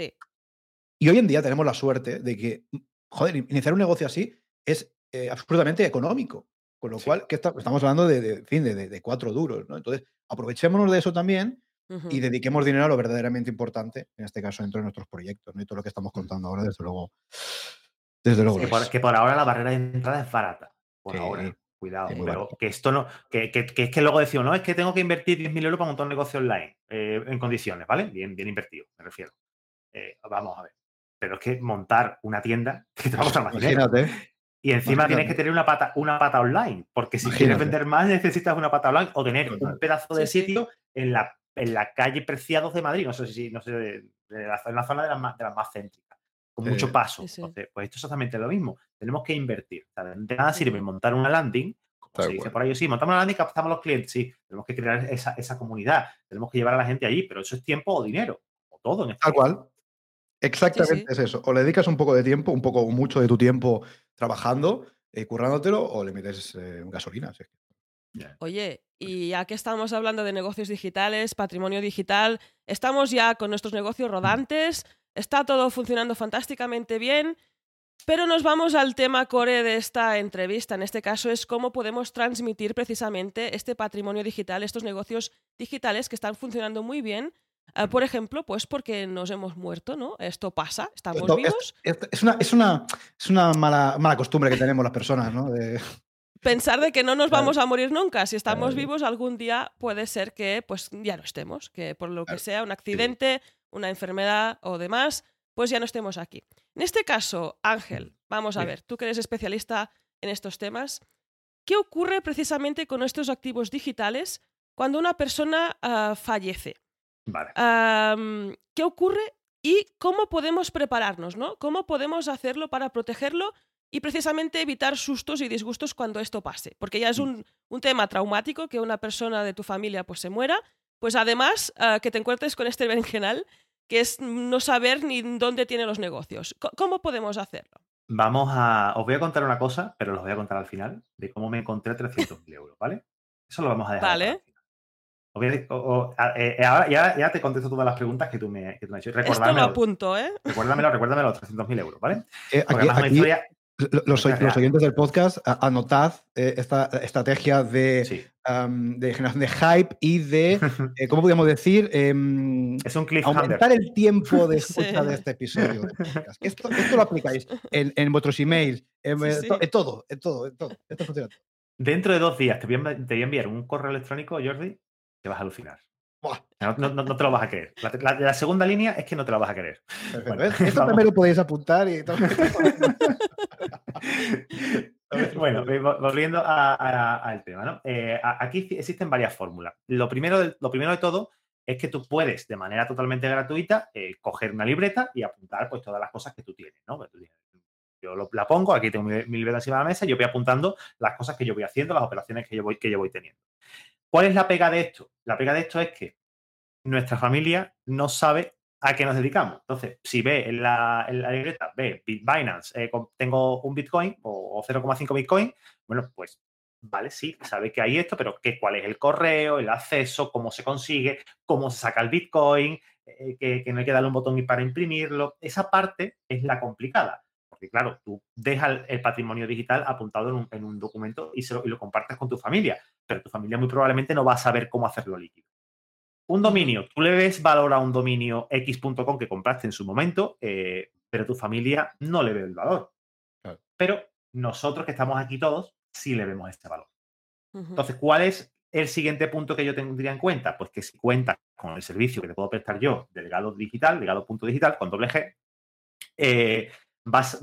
y hoy en día tenemos la suerte de que, joder, iniciar un negocio así es eh, absolutamente económico. Con lo cual, que estamos hablando de, fin, de, cuatro duros, ¿no? Entonces, aprovechémonos de eso también y dediquemos dinero a lo verdaderamente importante, en este caso dentro de nuestros proyectos, ¿no? Y todo lo que estamos contando ahora, desde luego. Desde luego. Es que, por, ahora la barrera de entrada es barata. Por ahora. Cuidado, pero que esto no, que, es que luego decimos, no, es que tengo que invertir 10.000 euros para montar un negocio online eh, en condiciones, ¿vale? Bien, bien invertido, me refiero. Eh, vamos a ver. Pero es que montar una tienda, que te va a costar más Imagínate. Y encima tienes que tener una pata, una pata online, porque si quieres vender más necesitas una pata online o tener un pedazo de sitio en la, en la calle Preciados de Madrid, no sé si, no sé, la, en la zona de las más, de las más céntricas, con mucho paso. Entonces, pues esto es exactamente lo mismo. Tenemos que invertir. de nada sirve montar una landing, como se dice por ahí, sí, montamos una landing, captamos a los clientes, sí, tenemos que crear esa, esa comunidad, tenemos que llevar a la gente allí, pero eso es tiempo o dinero, o todo en este Tal cual. Exactamente es eso. O le dedicas un poco de tiempo, un poco mucho de tu tiempo trabajando, eh, currándotelo, o le metes eh, gasolina. Oye, y ya que estamos hablando de negocios digitales, patrimonio digital, estamos ya con nuestros negocios rodantes, está todo funcionando fantásticamente bien, pero nos vamos al tema core de esta entrevista. En este caso es cómo podemos transmitir precisamente este patrimonio digital, estos negocios digitales que están funcionando muy bien, Ah, por ejemplo, pues porque nos hemos muerto, ¿no? Esto pasa, estamos vivos. Es, una, es, una, es una mala, mala costumbre que tenemos las personas, ¿no? pensar de que no nos vamos a morir nunca. Si estamos vivos, algún día puede ser que pues ya no estemos, que por lo que sea, un accidente, una enfermedad o demás, pues ya no estemos aquí. En este caso, Ángel, vamos a ver, tú que eres especialista en estos temas, ¿qué ocurre precisamente con estos activos digitales cuando una persona ah, fallece? ¿Qué ocurre y cómo podemos prepararnos, ¿no? ¿Cómo podemos hacerlo para protegerlo y precisamente evitar sustos y disgustos cuando esto pase? Porque ya es mm. un, tema traumático que una persona de tu familia pues se muera, pues además ah, que te encuentres con este berenjenal que es no saber ni dónde tiene los negocios. ¿Cómo podemos hacerlo? Vamos a. Os voy a contar una cosa, pero los voy a contar al final, de cómo me encontré 300.000 euros, ¿vale? Eso lo vamos a dejar. Vale. Eh, ahora ya, te contesto todas las preguntas que tú me, que tú me has hecho. Esto lo apunto, ¿eh? Recuérdamelo, recuérdamelo, los 300.000 euros, ¿vale? Eh, aquí, los, oyentes del podcast, anotad eh, esta estrategia de, de, generación de hype y de, ¿cómo podríamos decir? Em, es un Aumentar el tiempo de escucha de este episodio. Esto, esto, lo aplicáis en, en vuestros emails, en, todo, en todo, en todo. Esto funciona. Dentro de dos días te voy, a, te voy a enviar un correo electrónico, Jordi, te vas a alucinar. No, te lo vas a querer. La, segunda línea es que no te lo vas a querer. Esto también lo podéis apuntar y todo. bueno, volviendo al tema, ¿no? Eh, aquí existen varias fórmulas. Lo primero, de, lo primero de todo es que tú puedes, de manera totalmente gratuita, eh, coger una libreta y apuntar pues, todas las cosas que tú tienes, ¿no? Pues, yo la pongo, aquí tengo mi, libreta encima de la mesa y yo voy apuntando las cosas que yo voy haciendo, las operaciones que yo voy, que yo voy teniendo. ¿Cuál es la pega de esto? La pega de esto es que nuestra familia no sabe a qué nos dedicamos. Entonces, si ve en la, libreta, ve Binance, eh, tengo un Bitcoin o, 0,5 Bitcoin, bueno, pues vale, sí, sabe que hay esto, pero ¿qué, ¿cuál es el correo, el acceso, cómo se consigue, cómo se saca el Bitcoin, eh, que, no hay que darle un botón para imprimirlo? Esa parte es la complicada. Porque claro, tú dejas el, patrimonio digital apuntado en un, documento y, lo, y lo compartes con tu familia pero tu familia muy probablemente no va a saber cómo hacerlo líquido. Un dominio, tú le ves valor a un dominio x.com que compraste en su momento, eh, pero tu familia no le ve el valor. Pero nosotros que estamos aquí todos, sí le vemos este valor. Entonces, ¿cuál es el siguiente punto que yo tendría en cuenta? Pues que si cuenta con el servicio que te puedo prestar yo de legado digital, legado.digital, con doble G, eh, vas,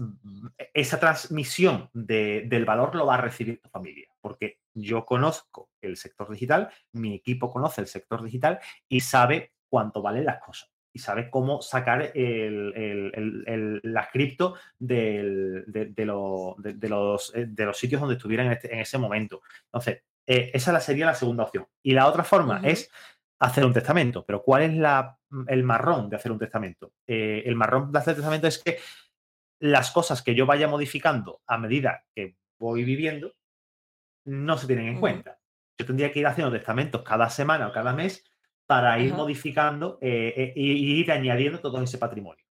esa transmisión del valor lo va a recibir tu familia, porque yo conozco el sector digital, mi equipo conoce el sector digital y sabe cuánto valen las cosas y sabe cómo sacar el, la cripto de, los, eh, de, los, sitios donde estuvieran en, este, ese momento. Entonces, eh, esa sería la segunda opción. Y la otra forma es hacer un testamento. Pero ¿cuál es la, el marrón de hacer un testamento? Eh, el marrón de hacer testamento es que las cosas que yo vaya modificando a medida que voy viviendo no se tienen en cuenta. Yo tendría que ir haciendo testamentos cada semana o cada mes para ir modificando eh, eh, y, ir añadiendo todo ese patrimonio.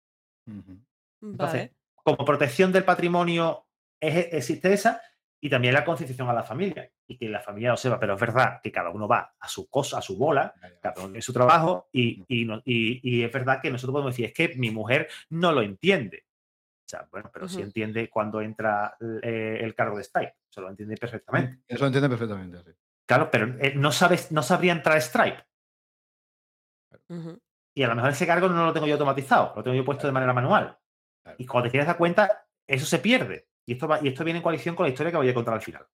Entonces, como protección del patrimonio existe esa y también la concienciación a la familia y que la familia lo sepa, pero es verdad que cada uno va a su cosa, a su bola, cada uno en su trabajo y, y, es verdad que nosotros podemos decir, es que mi mujer no lo entiende. O sea, bueno, pero sí entiende cuando entra eh, el cargo de Stripe. Se lo entiende perfectamente. Eso lo entiende perfectamente, sí. Claro, pero eh, no, sabes, no sabría entrar Stripe. Y a lo mejor ese cargo no lo tengo yo automatizado, lo tengo yo puesto de manera manual. Y cuando te quieres dar cuenta, eso se pierde. Y esto, va, y esto viene en coalición con la historia que voy a contar al final.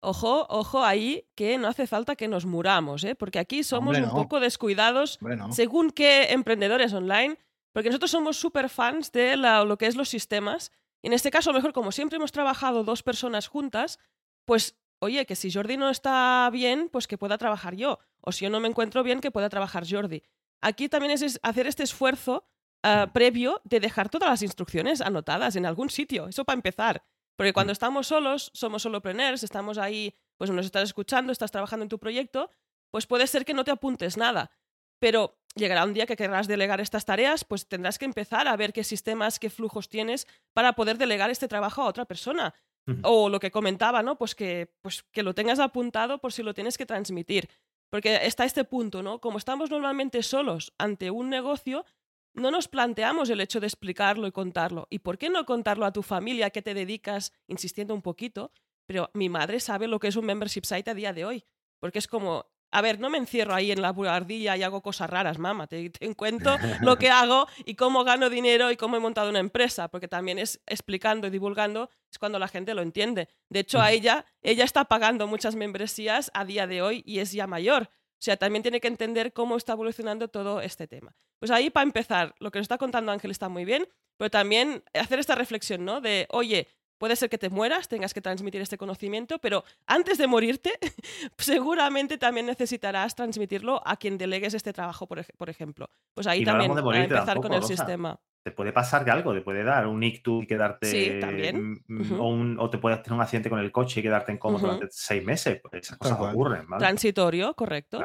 Ojo, ojo ahí, que no hace falta que nos muramos, ¿eh? porque aquí somos un poco descuidados según qué emprendedores online porque nosotros somos súper fans de lo que es los sistemas. Y en este caso, a lo mejor, como siempre hemos trabajado dos personas juntas, pues, oye, que si Jordi no está bien, pues que pueda trabajar yo. O si yo no me encuentro bien, que pueda trabajar Jordi. Aquí también es hacer este esfuerzo ah, previo de dejar todas las instrucciones anotadas en algún sitio. Eso para empezar. Porque cuando estamos solos, somos solopreneurs, estamos ahí, pues nos estás escuchando, estás trabajando en tu proyecto, pues puede ser que no te apuntes nada. Pero llegará un día que querrás delegar estas tareas, pues tendrás que empezar a ver qué sistemas, qué flujos tienes para poder delegar este trabajo a otra persona. O lo que comentaba, ¿no? Pues que, pues que lo tengas apuntado por si lo tienes que transmitir. Porque está este punto, ¿no? Como estamos normalmente solos ante un negocio, no nos planteamos el hecho de explicarlo y contarlo. ¿Y por qué no contarlo a tu familia, que te dedicas, insistiendo un poquito? pero mi madre sabe lo que es un membership site a día de hoy, porque es como, a ver, no me encierro ahí en la buhardilla y hago cosas raras, mamá. Te, te cuento lo que hago y cómo gano dinero y cómo he montado una empresa, porque también es explicando y divulgando, es cuando la gente lo entiende. De hecho, a ella, ella está pagando muchas membresías a día de hoy y es ya mayor. O sea, también tiene que entender cómo está evolucionando todo este tema. Pues ahí, para empezar, lo que nos está contando Ángel está muy bien, pero también hacer esta reflexión, ¿no? De, oye, Puede ser que te mueras, tengas que transmitir este conocimiento, pero antes de morirte, seguramente también necesitarás transmitirlo a quien delegues este trabajo, por, ejemplo. Pues ahí también a empezar con el sistema. Te puede pasar que algo, te puede dar un ictus y quedarte. Sí, también. o, te puedes tener un accidente con el coche y quedarte en coma durante seis meses. Pues esas cosas ocurren. Transitorio, correcto.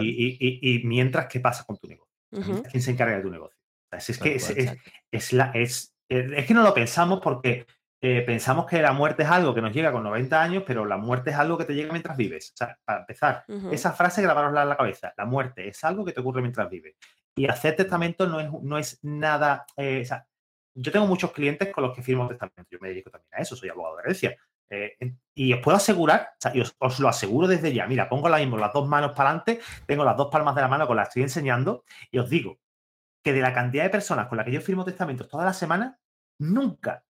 y, mientras, ¿qué pasa con tu negocio? ¿Quién se encarga de tu negocio? Es, que es, la, es, es que no lo pensamos porque eh, pensamos que la muerte es algo que nos llega con 90 años, pero la muerte es algo que te llega mientras vives. O sea, para empezar, esa frase grabarosla en la cabeza. La muerte es algo que te ocurre mientras vives. Y hacer testamento no es, no es nada... Eh, o sea, yo tengo muchos clientes con los que firmo testamento. Yo me dedico también a eso, soy abogado de herencia. Eh, y os puedo asegurar, o sea, y os, os, lo aseguro desde ya, mira, pongo la mismo las dos manos para adelante, tengo las dos palmas de la mano con las que estoy enseñando y os digo que de la cantidad de personas con las que yo firmo testamentos toda la semana, nunca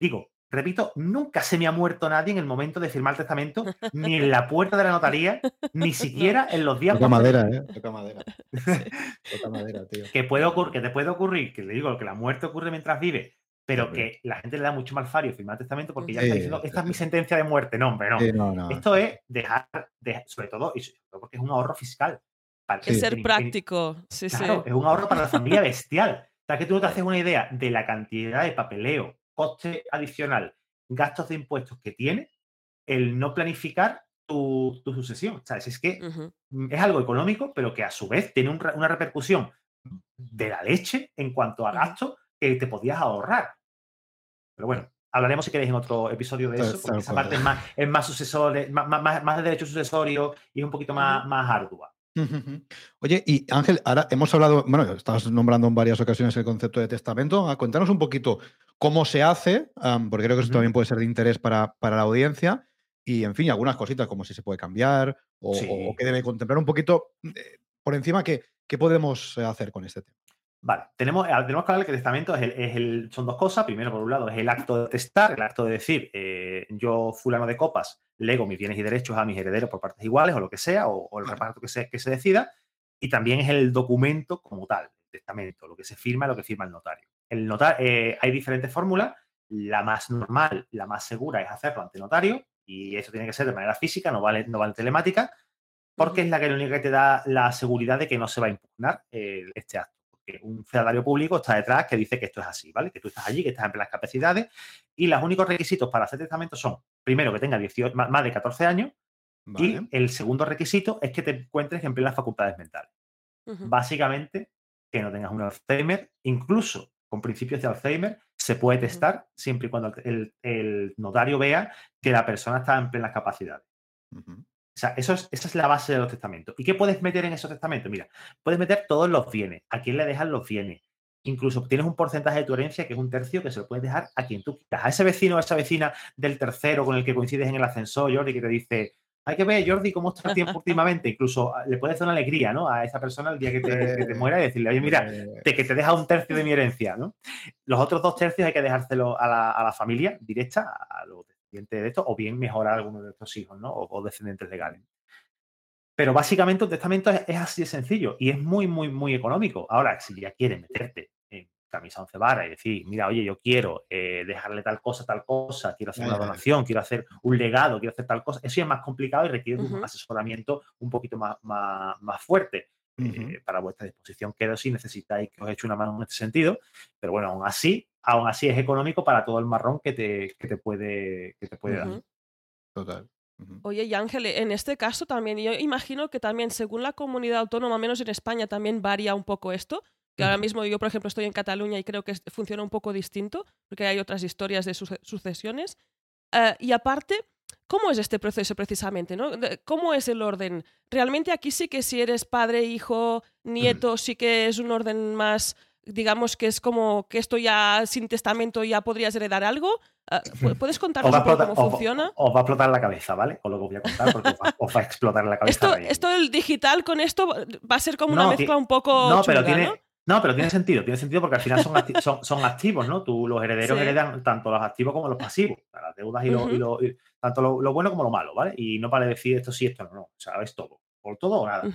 Digo, repito, nunca se me ha muerto nadie en el momento de firmar el testamento, ni en la puerta de la notaría, ni siquiera en los días. Toca madera, ¿eh? Toca madera. Toca madera, tío. Que, puede ocurrir, que te puede ocurrir, que le digo, que la muerte ocurre mientras vive, pero que la gente le da mucho mal fario firmar el testamento porque ya está diciendo, esta es mi sentencia de muerte. No, hombre, no. Esto es dejar, sobre todo, y sobre todo porque es un ahorro fiscal. es ser práctico. Sí, claro, es un ahorro para la familia bestial. O sea, que tú no te haces una idea de la cantidad de papeleo, coste adicional, gastos de impuestos que tiene el no planificar tu, sucesión. ¿Sabes? Es que es algo económico, pero que a su vez tiene una repercusión de la leche en cuanto a gastos que te podías ahorrar. Pero bueno, hablaremos si queréis en otro episodio de eso, porque esa parte es más, es más, sucesor, más, más, de derecho sucesorio y es un poquito más, más ardua. Oye, y Ángel, ahora hemos hablado, bueno, estás nombrando en varias ocasiones el concepto de testamento. Ah, cuéntanos un poquito cómo se hace, porque creo que eso también puede ser de interés para, la audiencia. Y, en fin, algunas cositas como si se puede cambiar o, qué debe contemplar un poquito eh, por encima qué, qué podemos hacer con este tema. Vale, tenemos, eh, tenemos que hablar que el testamento es el, son dos cosas. Primero, por un lado, es el acto de testar, el acto de decir, eh, yo, fulano de copas, lego mis bienes y derechos a mis herederos por partes iguales o lo que sea, o, el reparto que se, que se decida. Y también es el documento como tal, el testamento, lo que se firma, lo que firma el notario. El eh, hay diferentes fórmulas. La más normal, la más segura es hacerlo ante notario, y eso tiene que ser de manera física, no vale, no vale telemática, porque es la que, única que te da la seguridad de que no se va a impugnar este acto un feudalario público está detrás que dice que esto es así, ¿vale? Que tú estás allí, que estás en plenas capacidades y los únicos requisitos para hacer testamento son, primero, que tenga 18, más de 14 años y el segundo requisito es que te encuentres en plenas facultades mentales. Básicamente, que no tengas un Alzheimer, incluso con principios de Alzheimer, se puede testar siempre y cuando el, notario vea que la persona está en plenas capacidades. Sea, eso es, esa es la base de los testamentos. ¿Y qué puedes meter en esos testamentos? Mira, puedes meter todos los bienes. ¿A quién le dejas los bienes? Incluso tienes un porcentaje de tu herencia que es un tercio que se lo puedes dejar a quien tú quieras. A ese vecino o a esa vecina del tercero con el que coincides en el ascensor, Jordi, que te dice, hay que ver, Jordi, cómo está el tiempo últimamente. Incluso ah, le puedes dar una alegría, ¿no? A esa persona el día que te, muera y decirle, oye, mira, te, que te deja un tercio de mi herencia, ¿no? Los otros dos tercios hay que dejárselo a la, a la familia directa, a los de esto, o bien mejorar a alguno de estos hijos, ¿no? O, descendientes legales. Pero básicamente un testamento es, así de sencillo y es muy, muy, muy económico. Ahora, si ya quieres meterte en camisa once varas y decir, mira, oye, yo quiero eh, dejarle tal cosa, tal cosa, quiero hacer una donación, quiero hacer un legado, quiero hacer tal cosa, eso es más complicado y requiere un asesoramiento un poquito más, más, fuerte. Eh, para vuestra disposición quedo si necesitáis que os eche una mano en este sentido, pero bueno, aún así aún así es económico para todo el marrón que te, te puede, que te puede dar. Total. Oye, y Ángel, en este caso también, yo imagino que también según la comunidad autónoma, menos en España, también varía un poco esto. Que ahora mismo yo, por ejemplo, estoy en Cataluña y creo que funciona un poco distinto, porque hay otras historias de sucesiones. Eh, y aparte, ¿cómo es este proceso precisamente? ¿no? ¿Cómo es el orden? Realmente aquí sí que si eres padre, hijo, nieto, sí que es un orden más digamos que es como que esto ya sin testamento ya podrías heredar algo. Ah, ¿Puedes contarnos un poco cómo funciona? Os va a explotar la cabeza, ¿vale? Con lo que os voy a contar, porque os va, a explotar la cabeza. Esto, esto del digital con esto va a ser como una mezcla un poco. No, pero tiene. ¿no? Pero tiene sentido, tiene sentido porque al final son, son, son activos, ¿no? Tú, los herederos heredan tanto los activos como los pasivos, las deudas y, lo, tanto lo, bueno como lo malo, ¿vale? Y no para decir esto sí, esto no, no, o sea, es todo, por todo o nada.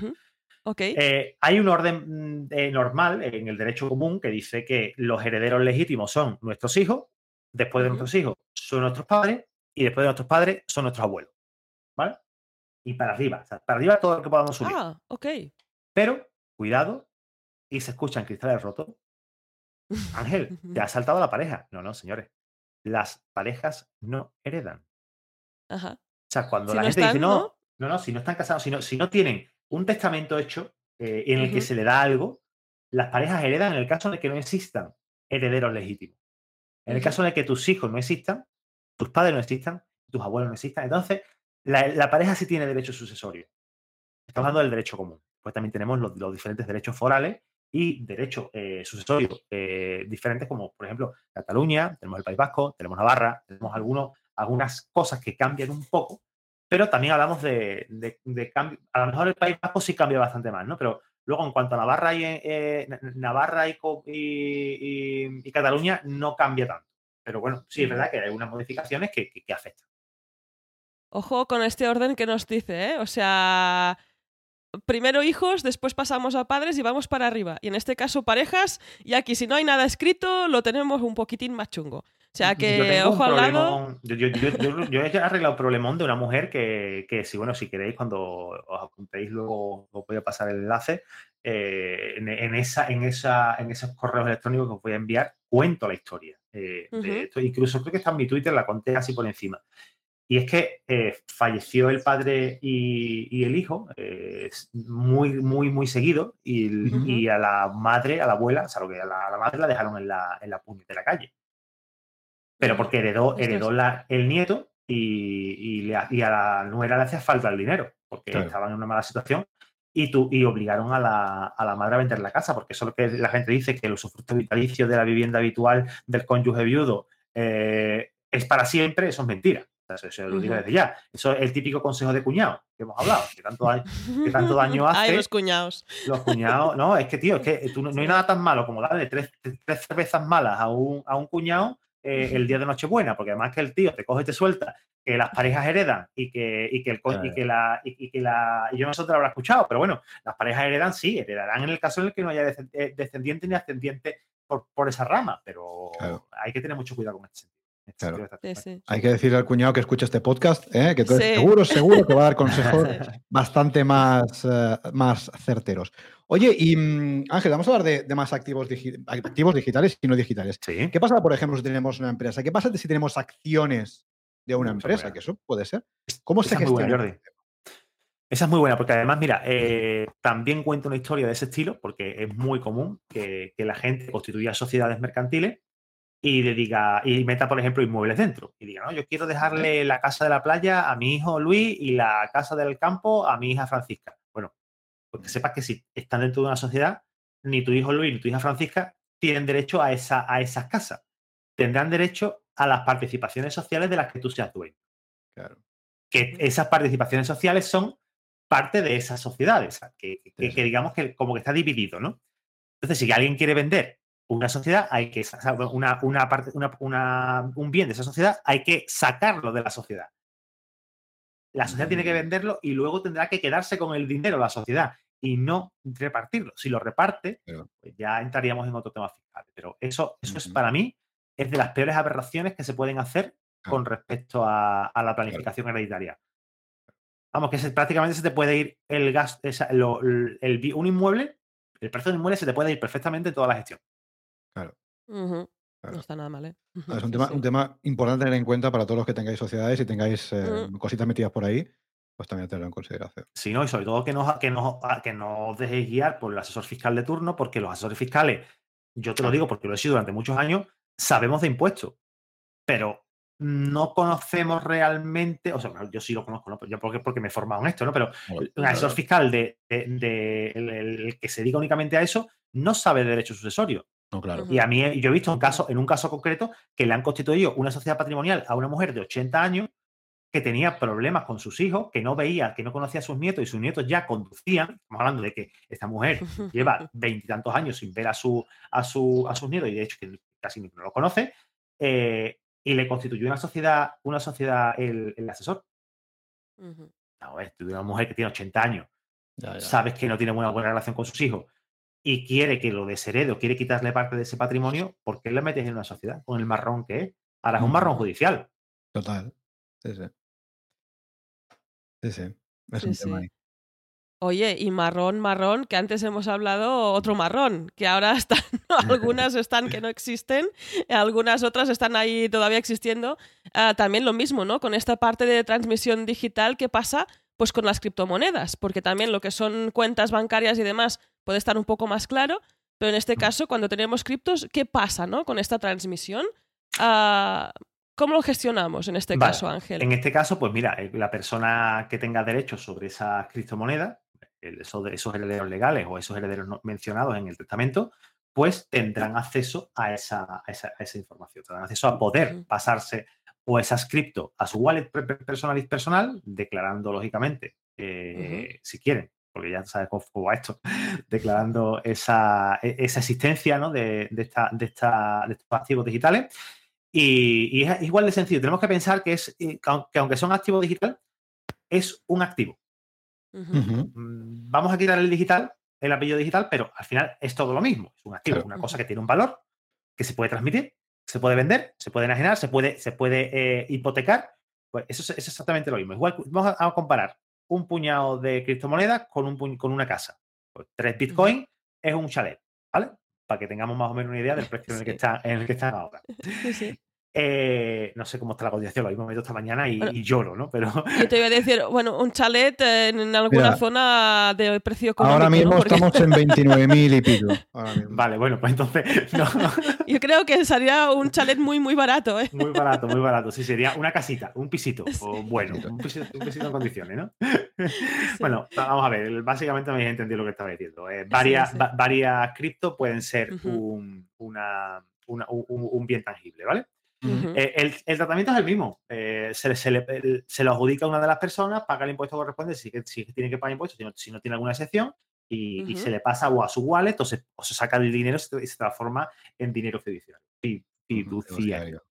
Eh, hay un orden mm, eh, normal en el derecho común que dice que los herederos legítimos son nuestros hijos, después de nuestros hijos son nuestros padres y después de nuestros padres son nuestros abuelos. ¿Vale? Y para arriba, o sea, para arriba todo lo que podamos subir. Ah, ok. Pero, cuidado, y se escuchan cristales rotos. Ángel, te ha saltado la pareja. No, no, señores. Las parejas no heredan. Ajá. O sea, cuando la gente dice, no, no, no, si no están casados, si no, si no tienen un testamento hecho eh, en el que se le da algo, las parejas heredan en el caso de que no existan herederos legítimos. En el caso de que tus hijos no existan, tus padres no existan, tus abuelos no existan, entonces la, pareja sí tiene derecho sucesorio. Estamos hablando del derecho común. Pues también tenemos los, diferentes derechos forales y derechos eh, sucesorios eh, diferentes, como por ejemplo Cataluña, tenemos el País Vasco, tenemos Navarra, tenemos algunos, algunas cosas que cambian un poco, pero también hablamos de, cambio. A lo mejor el País Vasco sí cambia bastante más, ¿no? Pero luego en cuanto a Navarra y, eh, Navarra y, Cataluña no cambia tanto. Pero bueno, sí es verdad que hay algunas modificaciones que, que afectan. Ojo con este orden que nos dice, ¿eh? O sea, primero hijos, después pasamos a padres y vamos para arriba. Y en este caso parejas, y aquí si no hay nada escrito, lo tenemos un poquitín más chungo. O sea que, ojo al lado. Yo, he arreglado un problemón de una mujer que, si, bueno, si queréis, cuando os apuntéis, luego os voy a pasar el enlace. Eh, en, esa, en, esa, en esos correos electrónicos que os voy a enviar, cuento la historia. Eh, de esto. Incluso creo que está en mi Twitter, la conté así por encima. Y es que eh, falleció el padre y, el hijo eh, muy, muy, muy seguido y, a la madre, a la abuela, o sea, lo que a la, madre la dejaron en la, en la de la calle. Pero porque heredó, heredó la, el nieto y, a la nuera le hacía falta el dinero, porque estaban en una mala situación y, tu, y obligaron a la, a la, madre a vender la casa, porque eso es lo que la gente dice, que el usufructo vitalicio de la vivienda habitual del cónyuge viudo eh, es para siempre, eso es mentira. Eso lo digo desde ya. Eso es el típico consejo de cuñado que hemos hablado, que tanto, que tanto daño hace. Ay, los cuñados. Los cuñados, no, es que, tío, es que no, hay nada tan malo como darle tres, tres cervezas malas a un, a un cuñado eh, el día de Nochebuena, porque además que el tío te coge y te suelta que las parejas heredan y que, y que, el, y que la. Y, que la y yo no sé te lo habrá escuchado, pero bueno, las parejas heredan, sí, heredarán en el caso en el que no haya eh, descendiente ni ascendiente por, por esa rama, pero hay que tener mucho cuidado con este Hay que decirle al cuñado que escucha este podcast, ¿eh? que seguro, seguro que va a dar consejos bastante más, eh, más certeros. Oye, y mm, Ángel, vamos a hablar de, más activos, activos digitales y no digitales. ¿Qué pasa, por ejemplo, si tenemos una empresa? ¿Qué pasa si tenemos acciones de una empresa? Que eso puede ser. ¿Cómo se gestiona? Esa es muy buena, porque además, mira, eh, también cuento una historia de ese estilo, porque es muy común que, que la gente constituya sociedades mercantiles y diga, y meta, por ejemplo, inmuebles dentro. Y diga, no, yo quiero dejarle la casa de la playa a mi hijo Luis y la casa del campo a mi hija Francisca. Bueno, pues que sepas que si están dentro de una sociedad, ni tu hijo Luis ni tu hija Francisca tienen derecho a, esa, a esas casas. Tendrán derecho a las participaciones sociales de las que tú seas dueño. Claro. Que esas participaciones sociales son parte de esas sociedades, que, que digamos que como que está dividido, ¿no? Entonces, si alguien quiere vender una sociedad hay que una, una parte, una, un bien de esa sociedad hay que sacarlo de la sociedad. La sociedad tiene que mm. venderlo y luego tendrá que quedarse con el dinero la sociedad y no repartirlo. Si lo reparte, pues ya entraríamos en otro tema fiscal. Pero eso, eso es para mí es de las peores aberraciones que se pueden hacer con respecto a, la planificación hereditaria. Vamos, que prácticamente se te puede ir el gas, el, un inmueble, el precio del inmueble se te puede ir perfectamente toda la gestión. Claro. No está nada mal, ¿eh? Es un tema, un tema importante tener en cuenta para todos los que tengáis sociedades y tengáis eh, cositas metidas por ahí, pues también tenerlo en consideración. Sí, no, y sobre todo que no, que, no, que no os dejéis guiar por el asesor fiscal de turno, porque los asesores fiscales, yo te lo digo porque lo he sido durante muchos años, sabemos de impuestos, pero no conocemos realmente, o sea, yo sí lo conozco, ¿no? yo porque, porque me he formado en esto, ¿no? Pero un asesor fiscal de, el, que se dedica únicamente a eso no sabe de derecho sucesorio No, claro. Y a mí, yo he visto un caso, en un caso concreto que le han constituido una sociedad patrimonial a una mujer de 80 años que tenía problemas con sus hijos, que no veía, que no conocía a sus nietos y sus nietos ya conducían. Estamos hablando de que esta mujer lleva veintitantos años sin ver a, su, a, su, a sus nietos y de hecho que casi no lo conoce. Eh, y le constituyó una sociedad, una sociedad el, asesor. No, es una mujer que tiene 80 años, sabes que no tiene una buena relación con sus hijos y quiere que lo desherede o quiere quitarle parte de ese patrimonio, ¿por qué le metes en una sociedad con el marrón que es? Ahora es un marrón judicial. Total. Sí, sí. Sí, sí. Es un tema ahí. Oye, y marrón, marrón, que antes hemos hablado otro marrón, que ahora están, algunas están que no existen, algunas otras están ahí todavía existiendo. Ah, también lo mismo, ¿no? Con esta parte de transmisión digital que pasa pues con las criptomonedas, porque también lo que son cuentas bancarias y demás puede estar un poco más claro, pero en este caso, cuando tenemos criptos, ¿qué pasa, ¿no? Con esta transmisión. Ah, ¿Cómo lo gestionamos en este caso, Ángel? En este caso, pues mira, eh, la persona que tenga derechos sobre esas criptomonedas esos, esos herederos legales o esos herederos mencionados en el testamento, pues tendrán acceso a esa, esa, información, tendrán acceso a poder pasarse o esas cripto a su wallet personal y personal, declarando lógicamente, eh, si quieren, porque ya sabes cómo va esto, declarando esa, e, esa existencia ¿no? de, de, esta, de, esta, de, estos activos digitales. Y, es igual de sencillo. Tenemos que pensar que es eh, que aunque son activos digitales, es un activo. Mm, vamos a quitar el digital, el apellido digital, pero al final es todo lo mismo. Es un activo, una cosa que tiene un valor, que se puede transmitir, se puede vender, se puede enajenar, se puede, se puede eh, hipotecar. Pues eso es, exactamente lo mismo. Igual vamos a, comparar un puñado de criptomonedas con, un con una casa. Pues tres bitcoins es un chalet, ¿vale? Para que tengamos más o menos una idea del precio en, el que está, en el que están ahora. Sí, eh, no sé cómo está la cotización, lo mismo meto esta mañana y, lloro, ¿no? Pero... Yo te iba a decir, bueno, un chalet en alguna zona de precio económico. Ahora mismo estamos en 29.000 y pico. Vale, bueno, pues entonces. Yo creo que sería un chalet muy, muy barato, ¿eh? Muy barato, muy barato. Sí, sería una casita, un pisito. O, bueno, un pisito, en condiciones, ¿no? Bueno, vamos a ver, básicamente me habéis entendido lo que estaba diciendo. Eh, varias, varias cripto pueden ser un, una, un bien tangible, ¿vale? Eh, el, tratamiento es el mismo. Eh, se, lo adjudica a una de las personas, paga el impuesto correspondiente si, si tiene que pagar impuestos, si no, tiene alguna excepción, y, se le pasa o a su wallet o se, saca el dinero y se transforma en dinero fiduciario. Fiduciario.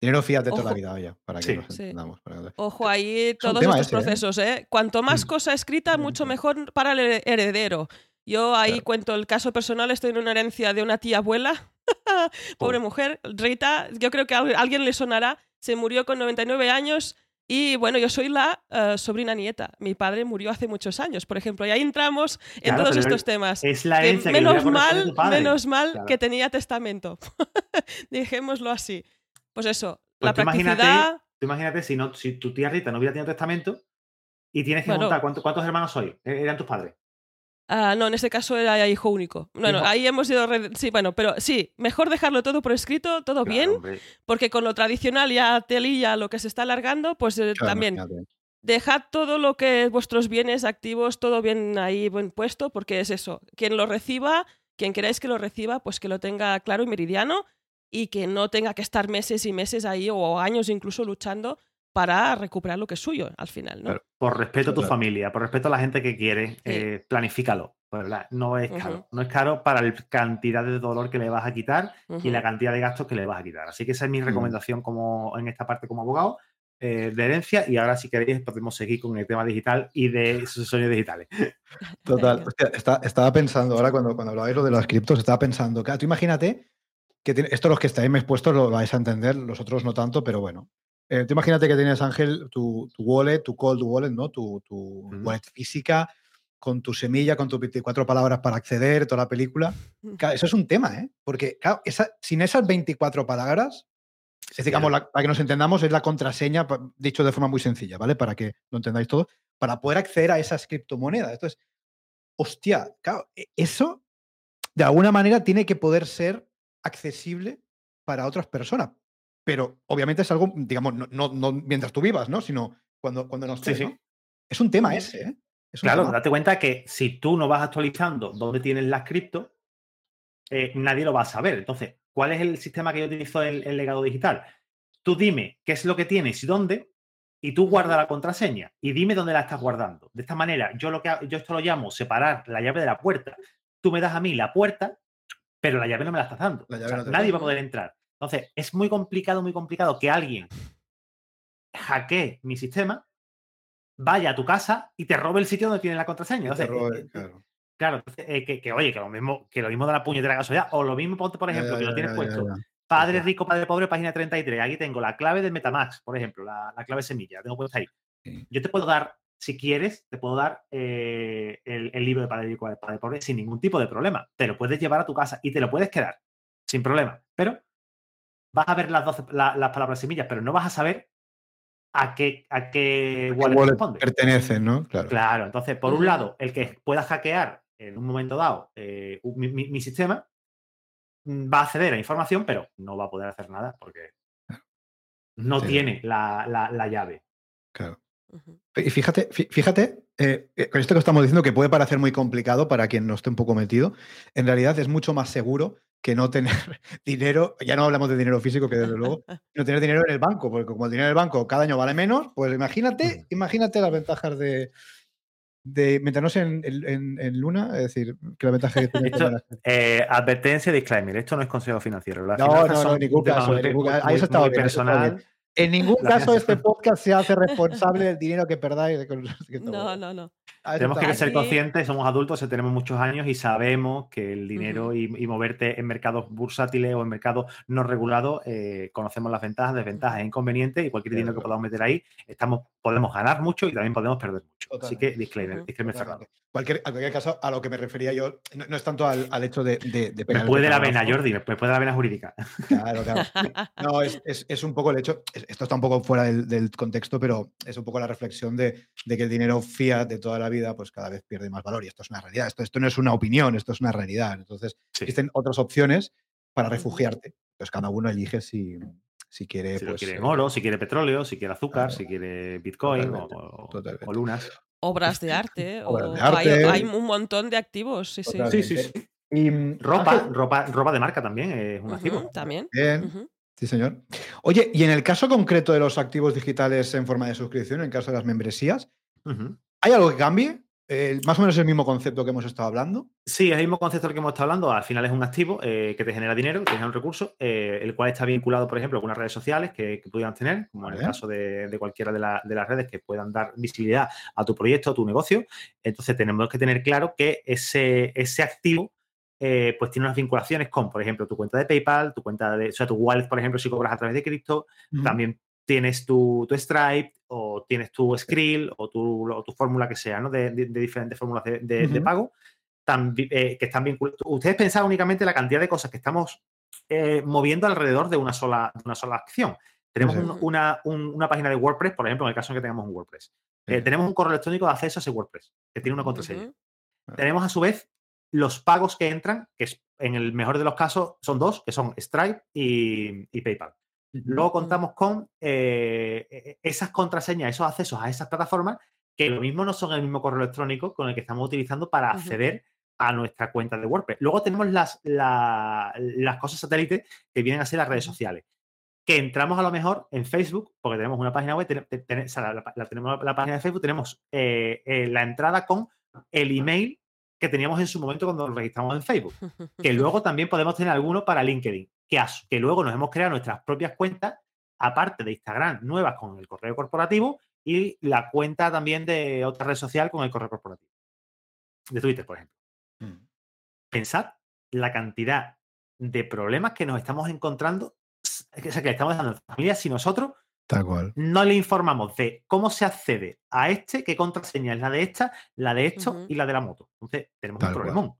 Dinero fiat de toda la vida, ya, para que nos entendamos. Ojo, ahí todos estos ¿eh? procesos, ¿eh? Cuanto más mm. cosa escrita, mucho mejor para el heredero. Yo ahí cuento el caso personal, estoy en una herencia de una tía abuela Pobre mujer, Rita, yo creo que a alguien le sonará, se murió con 99 años y bueno, yo soy la eh, sobrina nieta. Mi padre murió hace muchos años, por ejemplo, y ahí entramos en todos estos temas. Es la menos mal, menos mal que tenía testamento. Dejémoslo así. Pues eso, pues la practicidad. Imagínate, si, no, si tu tía Rita no hubiera tenido testamento y tienes que contar ¿cuántos, hermanos soy? ¿E-, ¿Eran tus padres? Ah, no, en este caso era hijo único. Bueno, ahí hemos ido. Sí, bueno, pero sí, mejor dejarlo todo por escrito, todo bien, porque con lo tradicional ya telilla lo que se está alargando, pues eh, también. Dejad todo lo que vuestros bienes activos, todo bien ahí buen puesto, porque es eso. Quien lo reciba, quien queráis que lo reciba, pues que lo tenga claro y meridiano y que no tenga que estar meses y meses ahí o años incluso luchando para recuperar lo que es suyo al final. ¿no? por respeto a tu familia, por respeto a la gente que quiere, eh, planifícalo. Pues, no es caro. No es caro para la cantidad de dolor que le vas a quitar y la cantidad de gastos que le vas a quitar. Así que esa es mi mm. recomendación como en esta parte como abogado eh, de herencia. Y ahora, si queréis, podemos seguir con el tema digital y de sueños digitales. Total. estaba pensando, ahora cuando, cuando hablabais lo de las criptos, estaba pensando, que tú imagínate que esto los que estáis expuestos lo vais a entender, los otros no tanto, pero bueno. Eh, imagínate que tienes, Ángel, tu, wallet, tu cold wallet, ¿no? Tu, wallet física, con tu semilla, con tus 24 palabras para acceder, toda la película. eso es un tema, ¿eh? Porque, claro, sin esas 24 palabras, es, digamos, para que nos entendamos, es la contraseña, dicho de forma muy sencilla, ¿vale? Para que lo entendáis todo, para poder acceder a esas criptomonedas. Entonces, hostia, claro, e, eso de alguna manera tiene que poder ser accesible para otras personas pero obviamente es algo, digamos, no, mientras tú vivas, ¿no? Sino cuando, cuando no estés, Es un tema ese, ¿eh? claro, date cuenta que si tú no vas actualizando dónde tienes las cripto, eh, nadie lo va a saber. Entonces, ¿cuál es el sistema que yo utilizo en el legado digital? Tú dime qué es lo que tienes y dónde, y tú guarda la contraseña y dime dónde la estás guardando. De esta manera, yo lo que yo esto lo llamo separar la llave de la puerta. Tú me das a mí la puerta, pero la llave no me la estás dando. nadie va a poder entrar. Entonces, es muy complicado, muy complicado que alguien hackee mi sistema, vaya a tu casa y te robe el sitio donde tiene la contraseña. Eh, eh, claro. Claro, eh, que, oye, que lo mismo, que lo mismo de la puñetera casualidad, o lo mismo, ponte, por ejemplo, que lo tienes puesto. Padre rico, padre pobre, página 33. Aquí tengo la clave del Metamax, por ejemplo, la, clave semilla, tengo puesta ahí. Yo te puedo dar, si quieres, te puedo dar el, libro de padre rico, padre pobre sin ningún tipo de problema. Te lo puedes llevar a tu casa y te lo puedes quedar sin problema. Pero vas a ver las, 12, las palabras semillas, pero no vas a saber a qué, a qué wallet, pertenecen, ¿no? Claro. Claro, entonces, por un lado, el que pueda hackear en un momento dado eh, mi, sistema mm, va a acceder a información, pero no va a poder hacer nada porque no tiene la, llave. Claro. Y fíjate, fíjate, eh, eh, con esto que estamos diciendo que puede parecer muy complicado para quien no esté un poco metido, en realidad es mucho más seguro que no tener dinero, ya no hablamos de dinero físico, que desde luego, no tener dinero en el banco, porque como el dinero en el banco cada año vale menos, pues imagínate, imagínate las ventajas de, de meternos en, en, Luna, es decir, que la ventaja que tiene. eh, advertencia, disclaimer, esto no es consejo financiero. no, no, no, ningún caso. Ahí eso estaba personal. En ningún caso este podcast se hace responsable del dinero que perdáis. No, no, no. Tenemos que ser conscientes, somos adultos, tenemos muchos años y sabemos que el dinero y, moverte en mercados bursátiles o en mercados no regulados, eh, conocemos las ventajas, desventajas e inconvenientes y cualquier dinero que podamos meter ahí, estamos, podemos ganar mucho y también podemos perder mucho. Así que disclaimer, disclaimer cerrado. Cualquier, en cualquier caso, a lo que me refería yo, no, es tanto al, hecho de, de, Me puede la vena, Jordi, me puede la vena jurídica. Claro, claro. No, es, es, es, un poco el hecho, esto está un poco fuera del, del, contexto, pero es un poco la reflexión de, que el dinero fiat de toda la vida, pues cada vez pierde más valor. Y esto es una realidad, esto, esto no es una opinión, esto es una realidad. Entonces, existen otras opciones para refugiarte. Entonces, cada uno elige si, si quiere. Si pues, quiere eh, oro, si quiere petróleo, si quiere azúcar, si quiere bitcoin o, o, lunas obras de arte. o, Hay, un montón de activos. Sí, sí. sí, Y mm, ropa, ropa, ropa de marca también es un activo. También. Bien. Sí, señor. Oye, y en el caso concreto de los activos digitales en forma de suscripción, en el caso de las membresías, ¿hay algo que cambie? más o menos el mismo concepto que hemos estado hablando. Sí, es el mismo concepto que hemos estado hablando. Al final es un activo eh, que te genera dinero, que te genera un recurso, eh, el cual está vinculado, por ejemplo, con unas redes sociales que, que pudieran tener, como en el caso de, cualquiera de, las redes que puedan dar visibilidad a tu proyecto, a tu negocio. Entonces tenemos que tener claro que ese, ese activo eh, pues tiene unas vinculaciones con, por ejemplo, tu cuenta de PayPal, tu cuenta de, o sea, tu wallet, por ejemplo, si cobras a través de cripto, también tienes tu, Stripe o tienes tu Skrill o tu, tu fórmula que sea, ¿no? De, diferentes fórmulas de, pago, eh, que están vinculadas. Ustedes pensaban únicamente la cantidad de cosas que estamos eh, moviendo alrededor de una sola, una sola acción. Tenemos una, página de WordPress, por ejemplo, en el caso en que tengamos un WordPress. Eh, tenemos un correo electrónico de acceso a ese WordPress, que tiene una contraseña. Tenemos a su vez los pagos que entran, que en el mejor de los casos son dos, que son Stripe y PayPal. Luego contamos con eh, e, esas contraseñas, esos accesos a esas plataformas, que lo mismo no son el mismo correo electrónico con el que estamos utilizando para acceder a nuestra cuenta de WordPress. Luego tenemos las, las cosas satélites que vienen a ser las redes sociales. Que entramos a lo mejor en Facebook, porque tenemos una página web, la, tenemos la página de Facebook, tenemos eh, eh, la entrada con el email que teníamos en su momento cuando nos registramos en Facebook. Que luego también podemos tener alguno para LinkedIn que, luego nos hemos creado nuestras propias cuentas, aparte de Instagram, nuevas con el correo corporativo y la cuenta también de otra red social con el correo corporativo. De Twitter, por ejemplo. Mm. Pensad la cantidad de problemas que nos estamos encontrando, que, que le estamos dando a nuestra familia si nosotros no le informamos de cómo se accede a este, qué contraseña es la de esta, la de esto y la de la moto. Entonces, tenemos un problemón.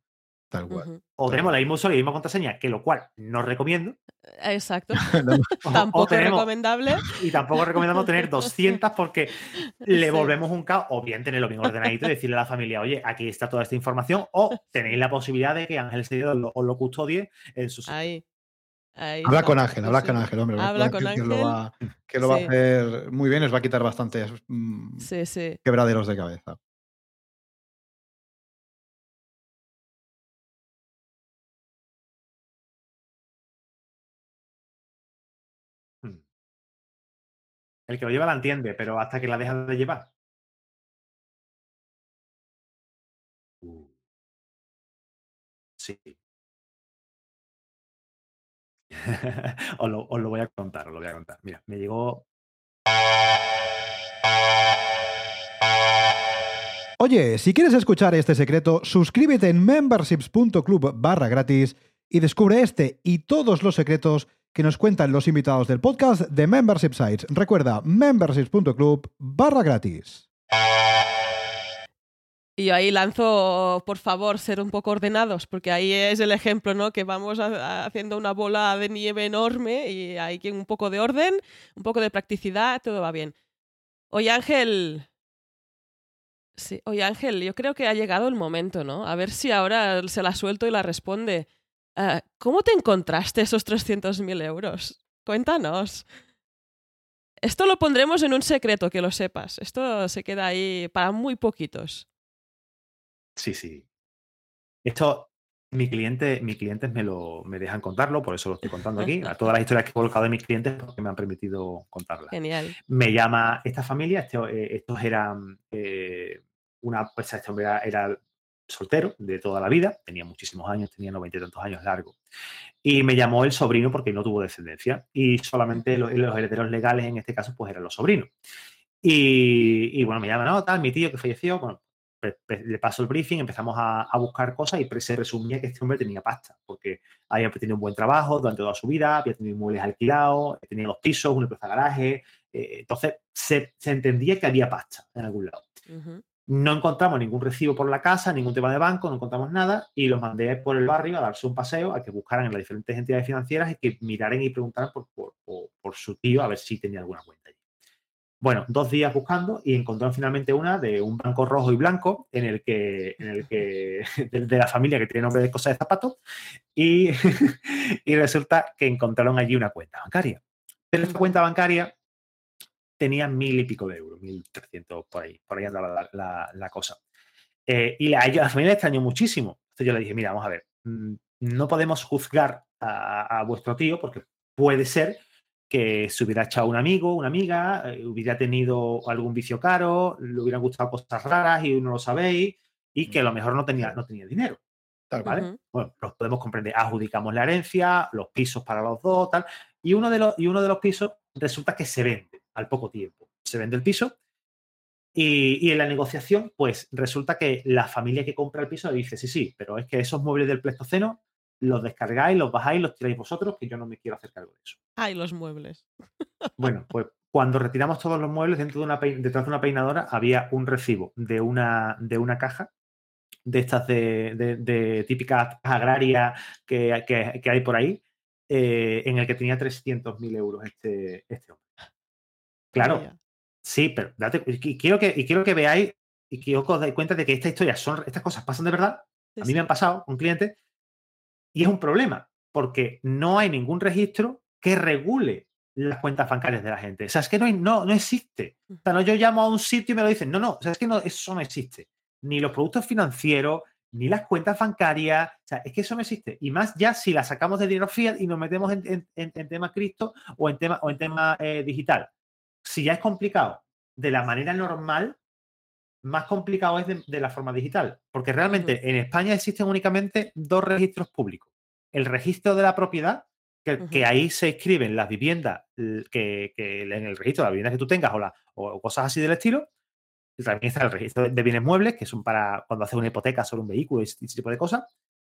O tenemos la misma usuario y la misma contraseña, que lo cual no recomiendo. Exacto. tampoco es recomendable. Y tampoco recomendamos tener 200 porque le volvemos un caos. O bien tenerlo bien ordenadito y decirle a la familia, oye, aquí está toda esta información. O tenéis la posibilidad de que Ángel Seguido os lo custodie en su Ahí habla con Ángel, habla con Ángel, hombre. Habla con Ángel. Que lo va, a hacer muy bien, os va a quitar bastantes mm, quebraderos de cabeza. Hmm. El que lo lleva la entiende, pero hasta que la deja de llevar. os, lo, voy a contar, os lo voy a contar. Mira, me llegó. Oye, si quieres escuchar este secreto, suscríbete en memberships.club barra gratis y descubre este y todos los secretos que nos cuentan los invitados del podcast de Membership Sites. Recuerda, memberships.club barra gratis. Y ahí lanzo, por favor, ser un poco ordenados, porque ahí es el ejemplo, ¿no? Que vamos haciendo una bola de nieve enorme y hay que un poco de orden, un poco de practicidad, todo va bien. Oye, Ángel. Sí, oye, Ángel, yo creo que ha llegado el momento, ¿no? A ver si ahora se la suelto y la responde. Ah, ¿Cómo te encontraste esos 300.000 euros? Cuéntanos. Esto lo pondremos en un secreto, que lo sepas. Esto se queda ahí para muy poquitos. Sí, sí. Esto, mi cliente, mis clientes me lo me dejan contarlo, por eso lo estoy contando aquí. A todas las historias que he colocado de mis clientes porque me han permitido contarlas. Genial. Me llama esta familia, eh, estos eran eh, una, pues este hombre era, soltero de toda la vida, tenía muchísimos años, tenía noventa y tantos años largo. Y me llamó el sobrino porque no tuvo descendencia y solamente los, los herederos legales en este caso pues eran los sobrinos. Y, y, bueno, me llama, no, tal, mi tío que falleció, bueno, le paso el briefing, empezamos a, buscar cosas y se resumía que este hombre tenía pasta, porque había tenido un buen trabajo durante toda su vida, había tenido inmuebles alquilados, tenía dos pisos, una plaza garaje, eh, entonces se, entendía que había pasta en algún lado. No encontramos ningún recibo por la casa, ningún tema de banco, no encontramos nada y los mandé por el barrio a darse un paseo, a que buscaran en las diferentes entidades financieras y que miraran y preguntaran por, por su tío a ver si tenía alguna cuenta allí. Bueno, dos días buscando y encontraron finalmente una de un banco rojo y blanco en el que, en el que de, la familia que tiene nombre de cosas de zapatos y, y resulta que encontraron allí una cuenta bancaria. Pero esta cuenta bancaria tenía mil y pico de euros, mil trescientos por ahí, por ahí andaba la, cosa. Eh, y a, la familia le extrañó muchísimo. Entonces yo le dije, mira, vamos a ver, mm, no podemos juzgar a, a vuestro tío porque puede ser que se hubiera echado un amigo, una amiga, eh, hubiera tenido algún vicio caro, le hubieran gustado cosas raras y no lo sabéis, y que a lo mejor no tenía, no tenía dinero. ¿vale? Bueno, los podemos comprender. Adjudicamos la herencia, los pisos para los dos, tal. Y uno de los, y uno de los pisos resulta que se vende al poco tiempo. Se vende el piso y, y, en la negociación, pues resulta que la familia que compra el piso le dice, sí, sí, pero es que esos muebles del Pleistoceno los descargáis, los bajáis, los tiráis vosotros, que yo no me quiero hacer cargo de eso. Ay, los muebles. Bueno, pues cuando retiramos todos los muebles dentro de una detrás de una peinadora había un recibo de una, de una caja de estas de, de, típicas agrarias que, que, hay por ahí, eh, en el que tenía 300.000 euros este, este hombre. Claro, sí, pero date, y quiero que, y quiero que veáis y que os dais cuenta de que esta historia son, estas cosas pasan de verdad. A mí me han pasado con clientes y es un problema, porque no hay ningún registro que regule las cuentas bancarias de la gente. O sea, es que no, no, no existe. O sea, no yo llamo a un sitio y me lo dicen. No, no, o es que no, eso no existe. Ni los productos financieros, ni las cuentas bancarias. O sea, es que eso no existe. Y más ya si la sacamos de dinero fiat y nos metemos en, en, tema cripto o en tema, o en tema eh, digital. Si ya es complicado de la manera normal, más complicado es de, la forma digital, porque realmente en España existen únicamente dos registros públicos. El registro de la propiedad, que, ahí se inscriben las viviendas que, en el registro de las viviendas que tú tengas o, o cosas así del estilo. Y también está el registro de bienes muebles, que son para cuando haces una hipoteca sobre un vehículo y ese tipo de cosas.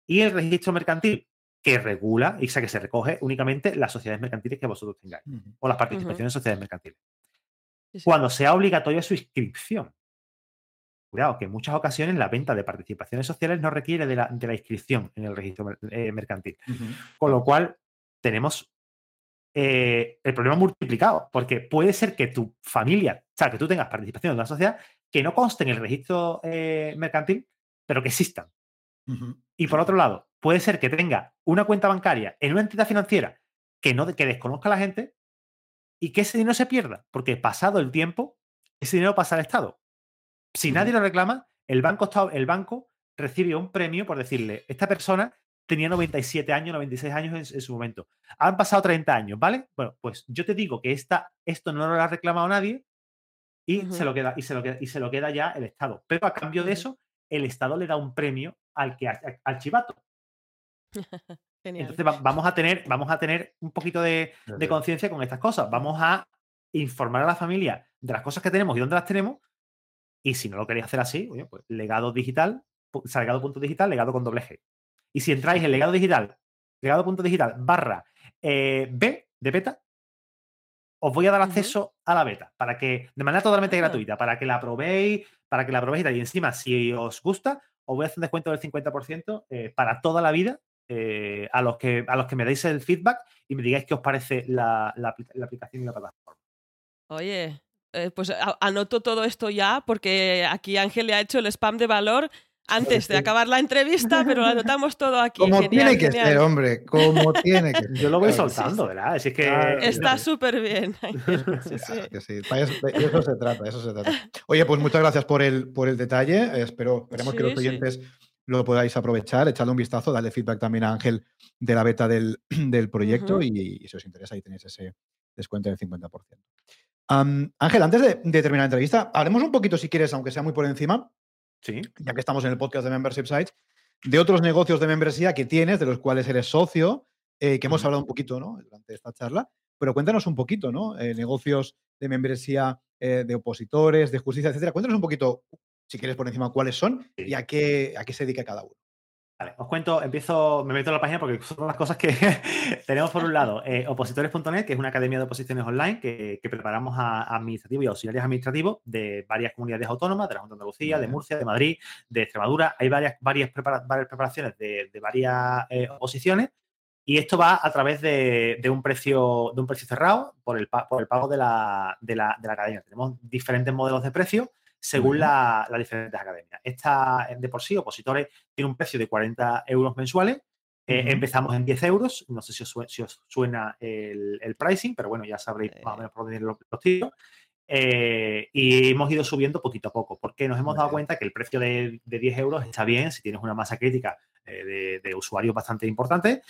Y el registro mercantil, que regula y que se recoge únicamente las sociedades mercantiles que vosotros tengáis o las participaciones en sociedades mercantiles. Cuando sea obligatoria su inscripción. Cuidado, que en muchas ocasiones la venta de participaciones sociales no requiere de la, inscripción en el registro eh, mercantil. Con lo cual, tenemos eh, el problema multiplicado, porque puede ser que tu familia, o sea, que tú tengas participación en una sociedad que no conste en el registro eh, mercantil, pero que existan. Y por otro lado, puede ser que tenga una cuenta bancaria en una entidad financiera que, no, que desconozca a la gente y que ese dinero se pierda, porque pasado el tiempo, ese dinero pasa al Estado. Si nadie lo reclama, el banco, el banco recibe un premio por decirle, esta persona tenía 97 años, 96 años en, su momento. Han pasado 30 años, ¿vale? Bueno, pues yo te digo que esta, esto no lo ha reclamado nadie y, se lo queda, y, se lo queda, y se lo queda ya el Estado. Pero a cambio de eso, el Estado le da un premio al, que, al chivato. Entonces vamos a tener, vamos a tener un poquito de, conciencia con estas cosas. Vamos a informar a la familia de las cosas que tenemos y dónde las tenemos. Y si no lo queréis hacer así, pues legado digital, legado.digital, legado con doble G. Y si entráis en legado digital, legado.digital barra eh, B de beta, os voy a dar acceso a la beta para que, de manera totalmente ah. gratuita, para que la probéis, para que la probéis y encima, si os gusta, os voy a hacer un descuento del 50% eh, para toda la vida eh, a, los que, a los que me deis el feedback y me digáis qué os parece la, aplicación y la plataforma. Oye, pues anoto todo esto ya porque aquí Ángel le ha hecho el spam de valor antes de acabar la entrevista, pero lo anotamos todo aquí. Como tiene que ser, hombre, como tiene que ser. Yo lo voy soltando, ¿verdad? que... Está súper bien. Sí, sí. Eso se trata, eso se trata. Oye, pues muchas gracias por el, por el detalle. Espero, esperemos que los oyentes lo podáis aprovechar, echarle un vistazo, darle feedback también a Ángel de la beta del, proyecto y, si os interesa ahí tenéis ese descuento del 50%. Ángel, antes de, de, terminar la entrevista, hablemos un poquito, si quieres, aunque sea muy por encima, ya que estamos en el podcast de Membership Sites, de otros negocios de membresía que tienes, de los cuales eres socio, eh, que hemos hablado un poquito ¿no? durante esta charla, pero cuéntanos un poquito, ¿no? Eh, negocios de membresía eh, de opositores, de justicia, etcétera. Cuéntanos un poquito, si quieres por encima, cuáles son y a qué, a qué se dedica cada uno os cuento, empiezo, me meto en la página porque son las cosas que tenemos por un lado, eh, opositores.net, que es una academia de oposiciones online que, preparamos a, administrativos y auxiliares administrativos de varias comunidades autónomas, de la Junta de Andalucía, de Murcia, de Madrid, de Extremadura. Hay varias, varias, preparaciones de, varias eh, oposiciones y esto va a través de, un precio de un precio cerrado por el, por el pago de la, de la, de la academia. Tenemos diferentes modelos de precio según las diferentes academias. Esta, de por sí, Opositores, tiene un precio de 40 euros mensuales. Eh, empezamos en 10 euros. No sé si os, suena el, pricing, pero bueno, ya sabréis más o menos por dónde los, los tiros. Eh, y hemos ido subiendo poquito a poco, porque nos hemos dado cuenta que el precio de, 10 euros está bien si tienes una masa crítica eh, de, usuarios bastante importante.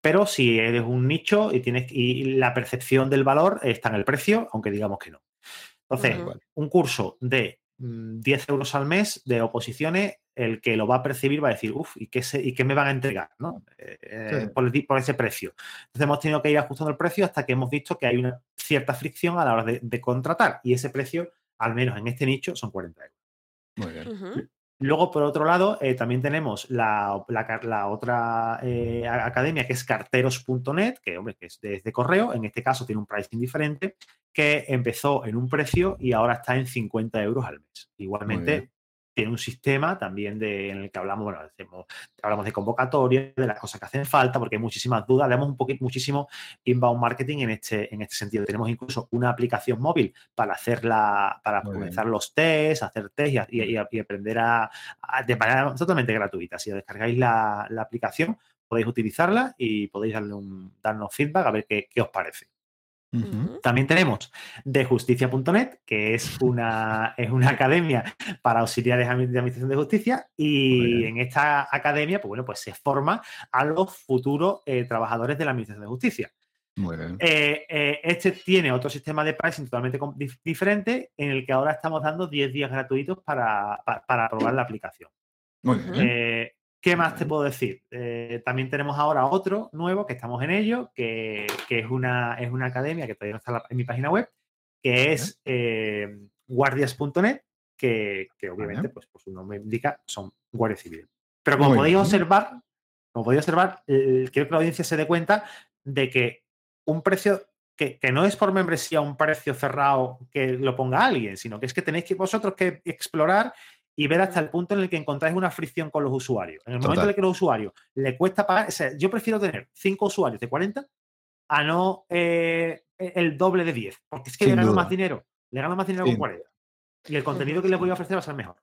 pero si eres un nicho y tienes y la percepción del valor está en el precio, aunque digamos que no. Entonces, un curso de 10 mm, euros al mes de oposiciones, el que lo va a percibir va a decir, uff, ¿y qué, ¿y qué me van a entregar ¿no? Eh, eh, por, ese precio? Entonces hemos tenido que ir ajustando el precio hasta que hemos visto que hay una cierta fricción a la hora de, contratar y ese precio, al menos en este nicho, son 40 euros. Muy bien. Luego, por otro lado, eh, también tenemos la, otra eh, academia que es carteros.net, que, hombre, que es de, correo. En este caso tiene un pricing diferente, que empezó en un precio y ahora está en 50 euros al mes. Igualmente, tiene un sistema también de, en el que hablamos, bueno, hablamos de convocatoria, de las cosas que hacen falta, porque hay muchísimas dudas. Damos un poquito, muchísimo inbound marketing en este, en este sentido. Tenemos incluso una aplicación móvil para hacer la, para comenzar los tests, hacer test y, aprender a, de manera totalmente gratuita. Si descargáis la, aplicación, podéis utilizarla y podéis darle un, darnos feedback a ver qué os parece. También tenemos de justicia.net, que es una, es una academia para auxiliares de administración de justicia, y en esta academia, pues bueno, pues se forma a los futuros eh, trabajadores de la administración de justicia. Muy bien. Eh, eh, este tiene otro sistema de pricing totalmente diferente, en el que ahora estamos dando 10 días gratuitos para, probar la aplicación. Muy bien. ¿Qué más te puedo decir? Eh, también tenemos ahora otro nuevo que estamos en ello, que, es, una, es una academia que todavía no está en mi página web, que es eh, guardias.net, que, obviamente, pues por su nombre indica, son guardias civiles. Pero como podéis observar, como podéis observar, quiero que la audiencia se dé cuenta de que un precio que, que, no es por membresía un precio cerrado que lo ponga alguien, sino que es que tenéis que vosotros que explorar y ver hasta el punto en el que encontráis una fricción con los usuarios. En el momento en el que los usuarios le cuesta pagar, o sea, yo prefiero tener 5 usuarios de 40 a no eh, el doble de 10, porque es que le gano más dinero, le gano más dinero con 40. Y el contenido que les voy a ofrecer va a ser mejor.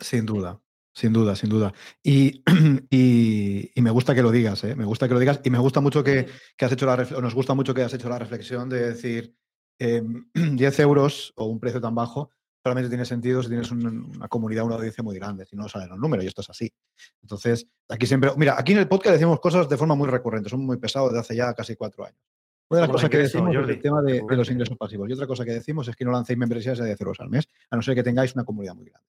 Sin duda. Sin duda, sin duda. Y, y, me gusta que lo digas, ¿eh? me gusta que lo digas y me gusta mucho que, que has hecho la nos gusta mucho que has hecho la reflexión de decir 10 em, euros o un precio tan bajo solamente tiene sentido si tienes una comunidad, una audiencia muy grande, si no salen los números, y esto es así. Entonces, aquí siempre, mira, aquí en el podcast decimos cosas de forma muy recurrente, son muy pesados desde hace ya casi cuatro años. Una de las cosas que decimos es el tema de, los ingresos pasivos. Y otra cosa que decimos es que no lancéis membresías de 0 al mes, a no ser que tengáis una comunidad muy grande.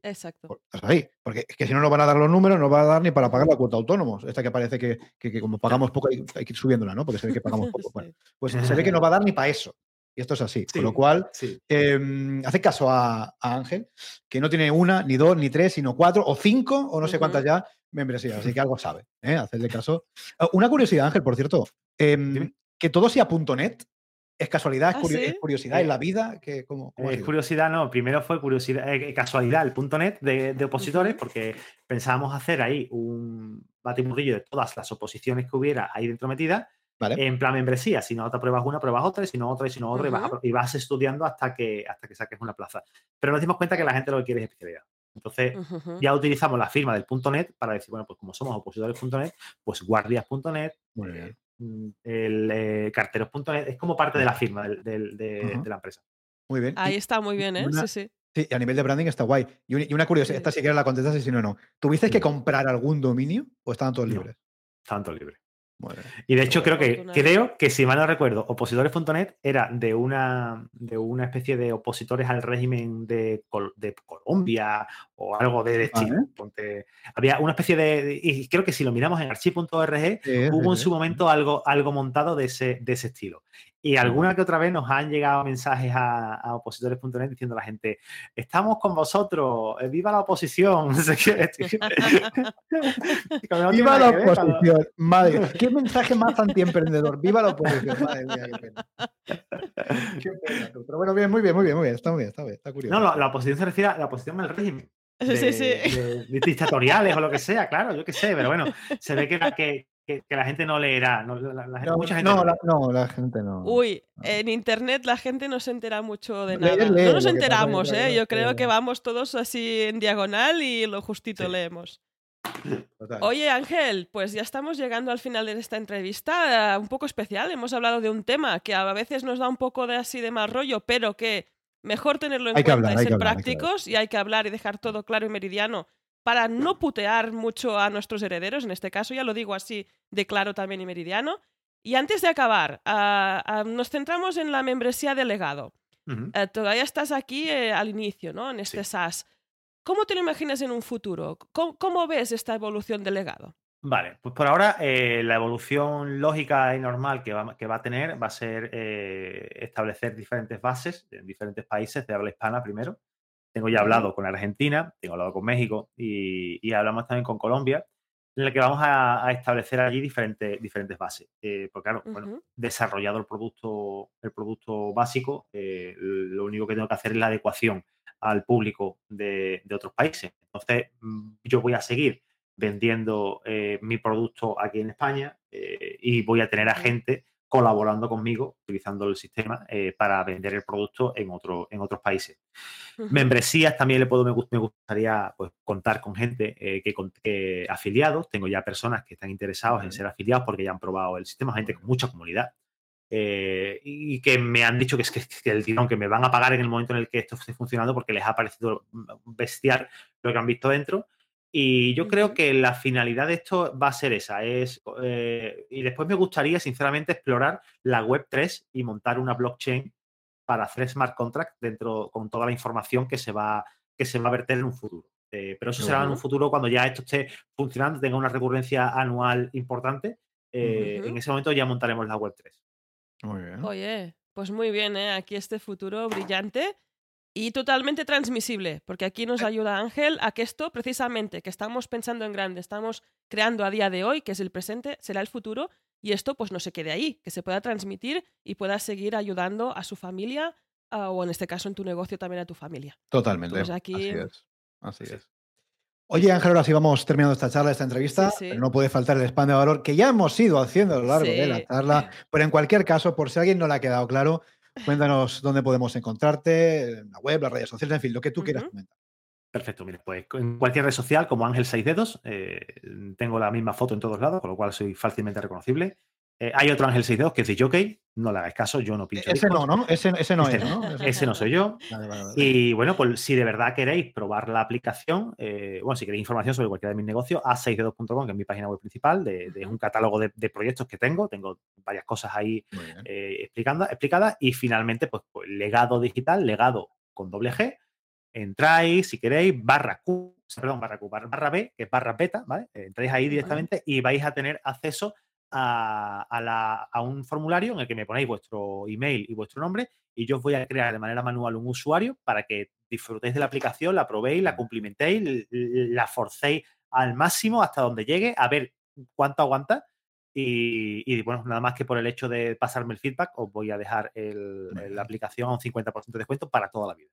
Exacto. Ahí. Porque es que si no nos van a dar los números, no va a dar ni para pagar la cuota autónomos. Esta que parece que, como pagamos poco hay, que ir subiéndola, ¿no? Porque se ve que pagamos poco. Bueno, pues se ve que no va a dar ni para eso. Y esto es así. Con lo cual, em, hace caso a, Ángel, que no tiene una, ni dos, ni tres, sino cuatro o cinco, o no sé cuántas ya, membresías. Así que algo sabe. ¿eh? Hacerle caso. Ah, una curiosidad, Ángel, por cierto. Em, que todo sea .net ¿Es casualidad? ¿Es, ¿Ah, curiosidad en la vida? que cómo, es curiosidad, no. Primero fue curiosidad, eh, casualidad el punto net de, opositores, porque pensábamos hacer ahí un batimurrillo de todas las oposiciones que hubiera ahí dentro metidas. En plan membresía, si no te pruebas una, pruebas otra, y si no otra, y si no otra, y, vas, estudiando hasta que, hasta que saques una plaza. Pero nos dimos cuenta que la gente lo que quiere es especialidad. Entonces, ya utilizamos la firma del .net para decir, bueno, pues como somos opositores.net, pues guardias.net, bien. Mm, el eh, carteros.net es como parte de la firma de, la empresa. Muy bien. Ahí está muy bien, ¿eh? sí, sí. Sí, a nivel de branding está guay. Y, una curiosidad, esta si quieres la contestas y si no, no. ¿Tuviste que comprar algún dominio o estaban todos libres? estaban todos libres y de hecho creo que, creo que, si mal no recuerdo, opositores.net era de una, de una especie de opositores al régimen de, de Colombia o algo de, Chile. había una especie de, y creo que si lo miramos en archive.org, hubo en su momento algo, algo montado de ese, de ese estilo. Y alguna que otra vez nos han llegado mensajes a, opositores.net diciendo a la gente, estamos con vosotros, eh, viva la oposición. viva la oposición, madre. ¿Qué mensaje más antiemprendedor? Viva la oposición, madre mía, qué pena. Qué pena. Pero bueno, bien, muy bien, muy bien, muy bien, está muy bien, está bien, está curioso. No, la, oposición se refiere a la oposición al régimen. sí, sí. dictatoriales o lo que sea, claro, yo qué sé, pero bueno, se ve que, que, que, la gente no leerá. No, la, no, mucha gente no, la, gente no. Uy, en internet la gente no se entera mucho de nada. no nos enteramos, ¿eh? Yo creo que vamos todos así en diagonal y lo justito leemos. Oye, Ángel, pues ya estamos llegando al final de esta entrevista, eh, un poco especial. Hemos hablado de un tema que a veces nos da un poco de así de mal rollo, pero que mejor tenerlo en cuenta y ser prácticos y hay que hablar y dejar todo claro y meridiano para no putear mucho a nuestros herederos, en este caso ya lo digo así de claro también y meridiano. Y antes de acabar, ah, ah, nos centramos en la membresía de legado. Eh, todavía estás aquí eh, al inicio, ¿no? En este SAS. ¿Cómo te lo imaginas en un futuro? ¿Cómo, ves esta evolución del legado? Vale, pues por ahora eh, la evolución lógica y normal que va, que va a tener va a ser establecer diferentes bases en diferentes países de habla hispana primero. Tengo ya hablado con Argentina, tengo hablado con México y, hablamos también con Colombia, en la que vamos a, establecer allí diferentes, diferentes bases. Eh, porque claro, bueno, desarrollado el producto, el producto básico, eh, lo único que tengo que hacer es la adecuación al público de, otros países. Entonces, mm, yo voy a seguir vendiendo eh, mi producto aquí en España y voy a tener a gente colaborando conmigo, utilizando el sistema eh, para vender el producto en, otro, en otros países. Membresías también le puedo, me, gustaría pues, contar con gente eh, que, afiliados. Tengo ya personas que están interesados en ser afiliados porque ya han probado el sistema, gente con mucha comunidad. Eh, y que me han dicho que es que, que, el tirón que me van a pagar en el momento en el que esto esté funcionando porque les ha parecido bestial lo que han visto dentro y yo creo que la finalidad de esto va a ser esa. Es, eh, y después me gustaría, sinceramente, explorar la web 3 y montar una blockchain para hacer smart contract dentro con toda la información que se va, que se va a verter en un futuro. Eh, pero eso será en un futuro cuando ya esto esté funcionando, tenga una recurrencia anual importante. Eh, en ese momento ya montaremos la web 3. Muy bien. Oye, pues muy bien, aquí este futuro brillante y totalmente transmisible, porque aquí nos ayuda Ángel a que esto precisamente, que estamos pensando en grande, estamos creando a día de hoy, que es el presente, será el futuro, y esto pues no se quede ahí, que se pueda transmitir y pueda seguir ayudando a su familia o en este caso en tu negocio también a tu familia. Totalmente. aquí... Así es. Así es. Oye, Ángel, ahora sí vamos terminando esta charla, esta entrevista. Pero no puede faltar el spam de valor que ya hemos ido haciendo a lo largo de la charla. Pero en cualquier caso, por si a alguien no le ha quedado claro, Cuéntanos dónde podemos encontrarte, en la web, las redes sociales, en fin, lo que tú quieras comentar. Perfecto, mire, pues en cualquier red social como Ángel 6 Dedos, eh, tengo la misma foto en todos lados, con lo cual soy fácilmente reconocible. Eh, hay otro Ángel 6 Dedos que es de Jockey, no le hagáis caso, yo no pincho. Ese no, ¿no? Ese, ese no es, ¿no? Ese no soy yo. Y bueno, pues si de verdad queréis probar la aplicación, eh, bueno, si queréis información sobre cualquiera de mis negocios, a6d2.com, que es mi página web principal, de, un catálogo de, proyectos que tengo. Tengo varias cosas ahí eh, explicando, explicadas. Y finalmente, pues, pues, legado digital, legado con doble G. Entráis, si queréis, barra Q, perdón, barra Q, barra B, que es barra beta, ¿vale? Entráis ahí directamente y vais a tener acceso a, un formulario en el que me ponéis vuestro email y vuestro nombre y yo os voy a crear de manera manual un usuario para que disfrutéis de la aplicación, la probéis, la cumplimentéis, la forcéis al máximo hasta donde llegue, a ver cuánto aguanta. Y, bueno, nada más que por el hecho de pasarme el feedback, os voy a dejar la aplicación a un 50% de descuento para toda la vida.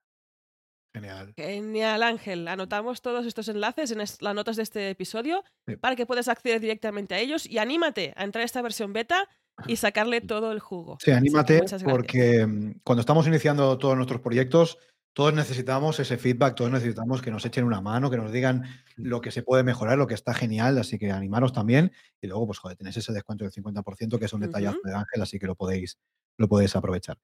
Genial. Genial, Ángel. Anotamos todos estos enlaces en las notas de este episodio para que puedas acceder directamente a ellos y anímate a entrar a esta versión beta y sacarle todo el jugo. Sí, anímate porque mm, cuando estamos iniciando todos nuestros proyectos, todos necesitamos ese feedback, todos necesitamos que nos echen una mano, que nos digan lo que se puede mejorar, lo que está genial, así que animaros también. Y luego, pues joder, tenéis ese descuento del 50%, que es un detallazo de Ángel, así que lo podéis, lo podéis aprovechar.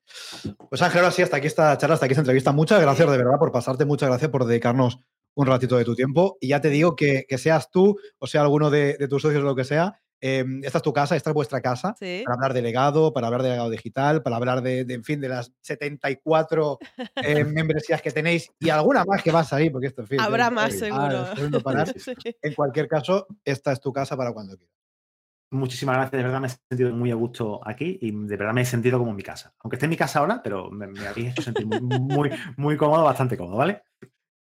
Pues Ángel, ahora sí, hasta aquí esta charla, hasta aquí esta entrevista. Muchas gracias de verdad por pasarte, muchas gracias por dedicarnos un ratito de tu tiempo. Y ya te digo que, seas tú o sea alguno de, tus socios o lo que sea, em, esta es tu casa, esta es vuestra casa, para hablar de legado, para hablar de legado digital, para hablar de, en fin, de las 74 eh, membresías que tenéis y alguna más que va a salir, porque esto, en fin. Habrá más, seguro. En cualquier caso, esta es tu casa para cuando quieras. Muchísimas gracias, de verdad me he sentido muy a gusto aquí y de verdad me he sentido como en mi casa. Aunque esté en mi casa ahora, pero me, habéis hecho sentir muy, muy, cómodo, bastante cómodo, ¿vale?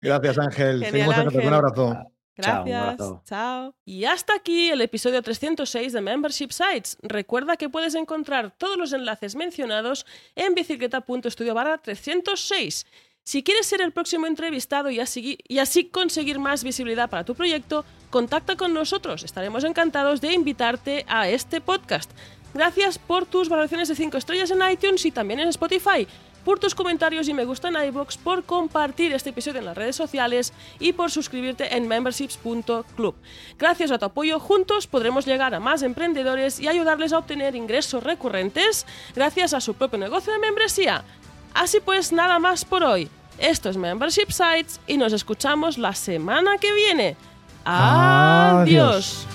Gracias, Ángel. Seguimos Un abrazo. Gracias. Chao, Y hasta aquí el episodio 306 de Membership Sites. Recuerda que puedes encontrar todos los enlaces mencionados en bicicleta.studio barra 306. Si quieres ser el próximo entrevistado y así, y así conseguir más visibilidad para tu proyecto, contacta con nosotros. Estaremos encantados de invitarte a este podcast. Gracias por tus valoraciones de 5 estrellas en iTunes y también en Spotify, por tus comentarios y me gusta en iBox, por compartir este episodio en las redes sociales y por suscribirte en memberships.club. Gracias a tu apoyo, juntos podremos llegar a más emprendedores y ayudarles a obtener ingresos recurrentes gracias a su propio negocio de membresía. Así pues, nada más por hoy. Esto es Membership Sites y nos escuchamos la semana que viene. Adiós.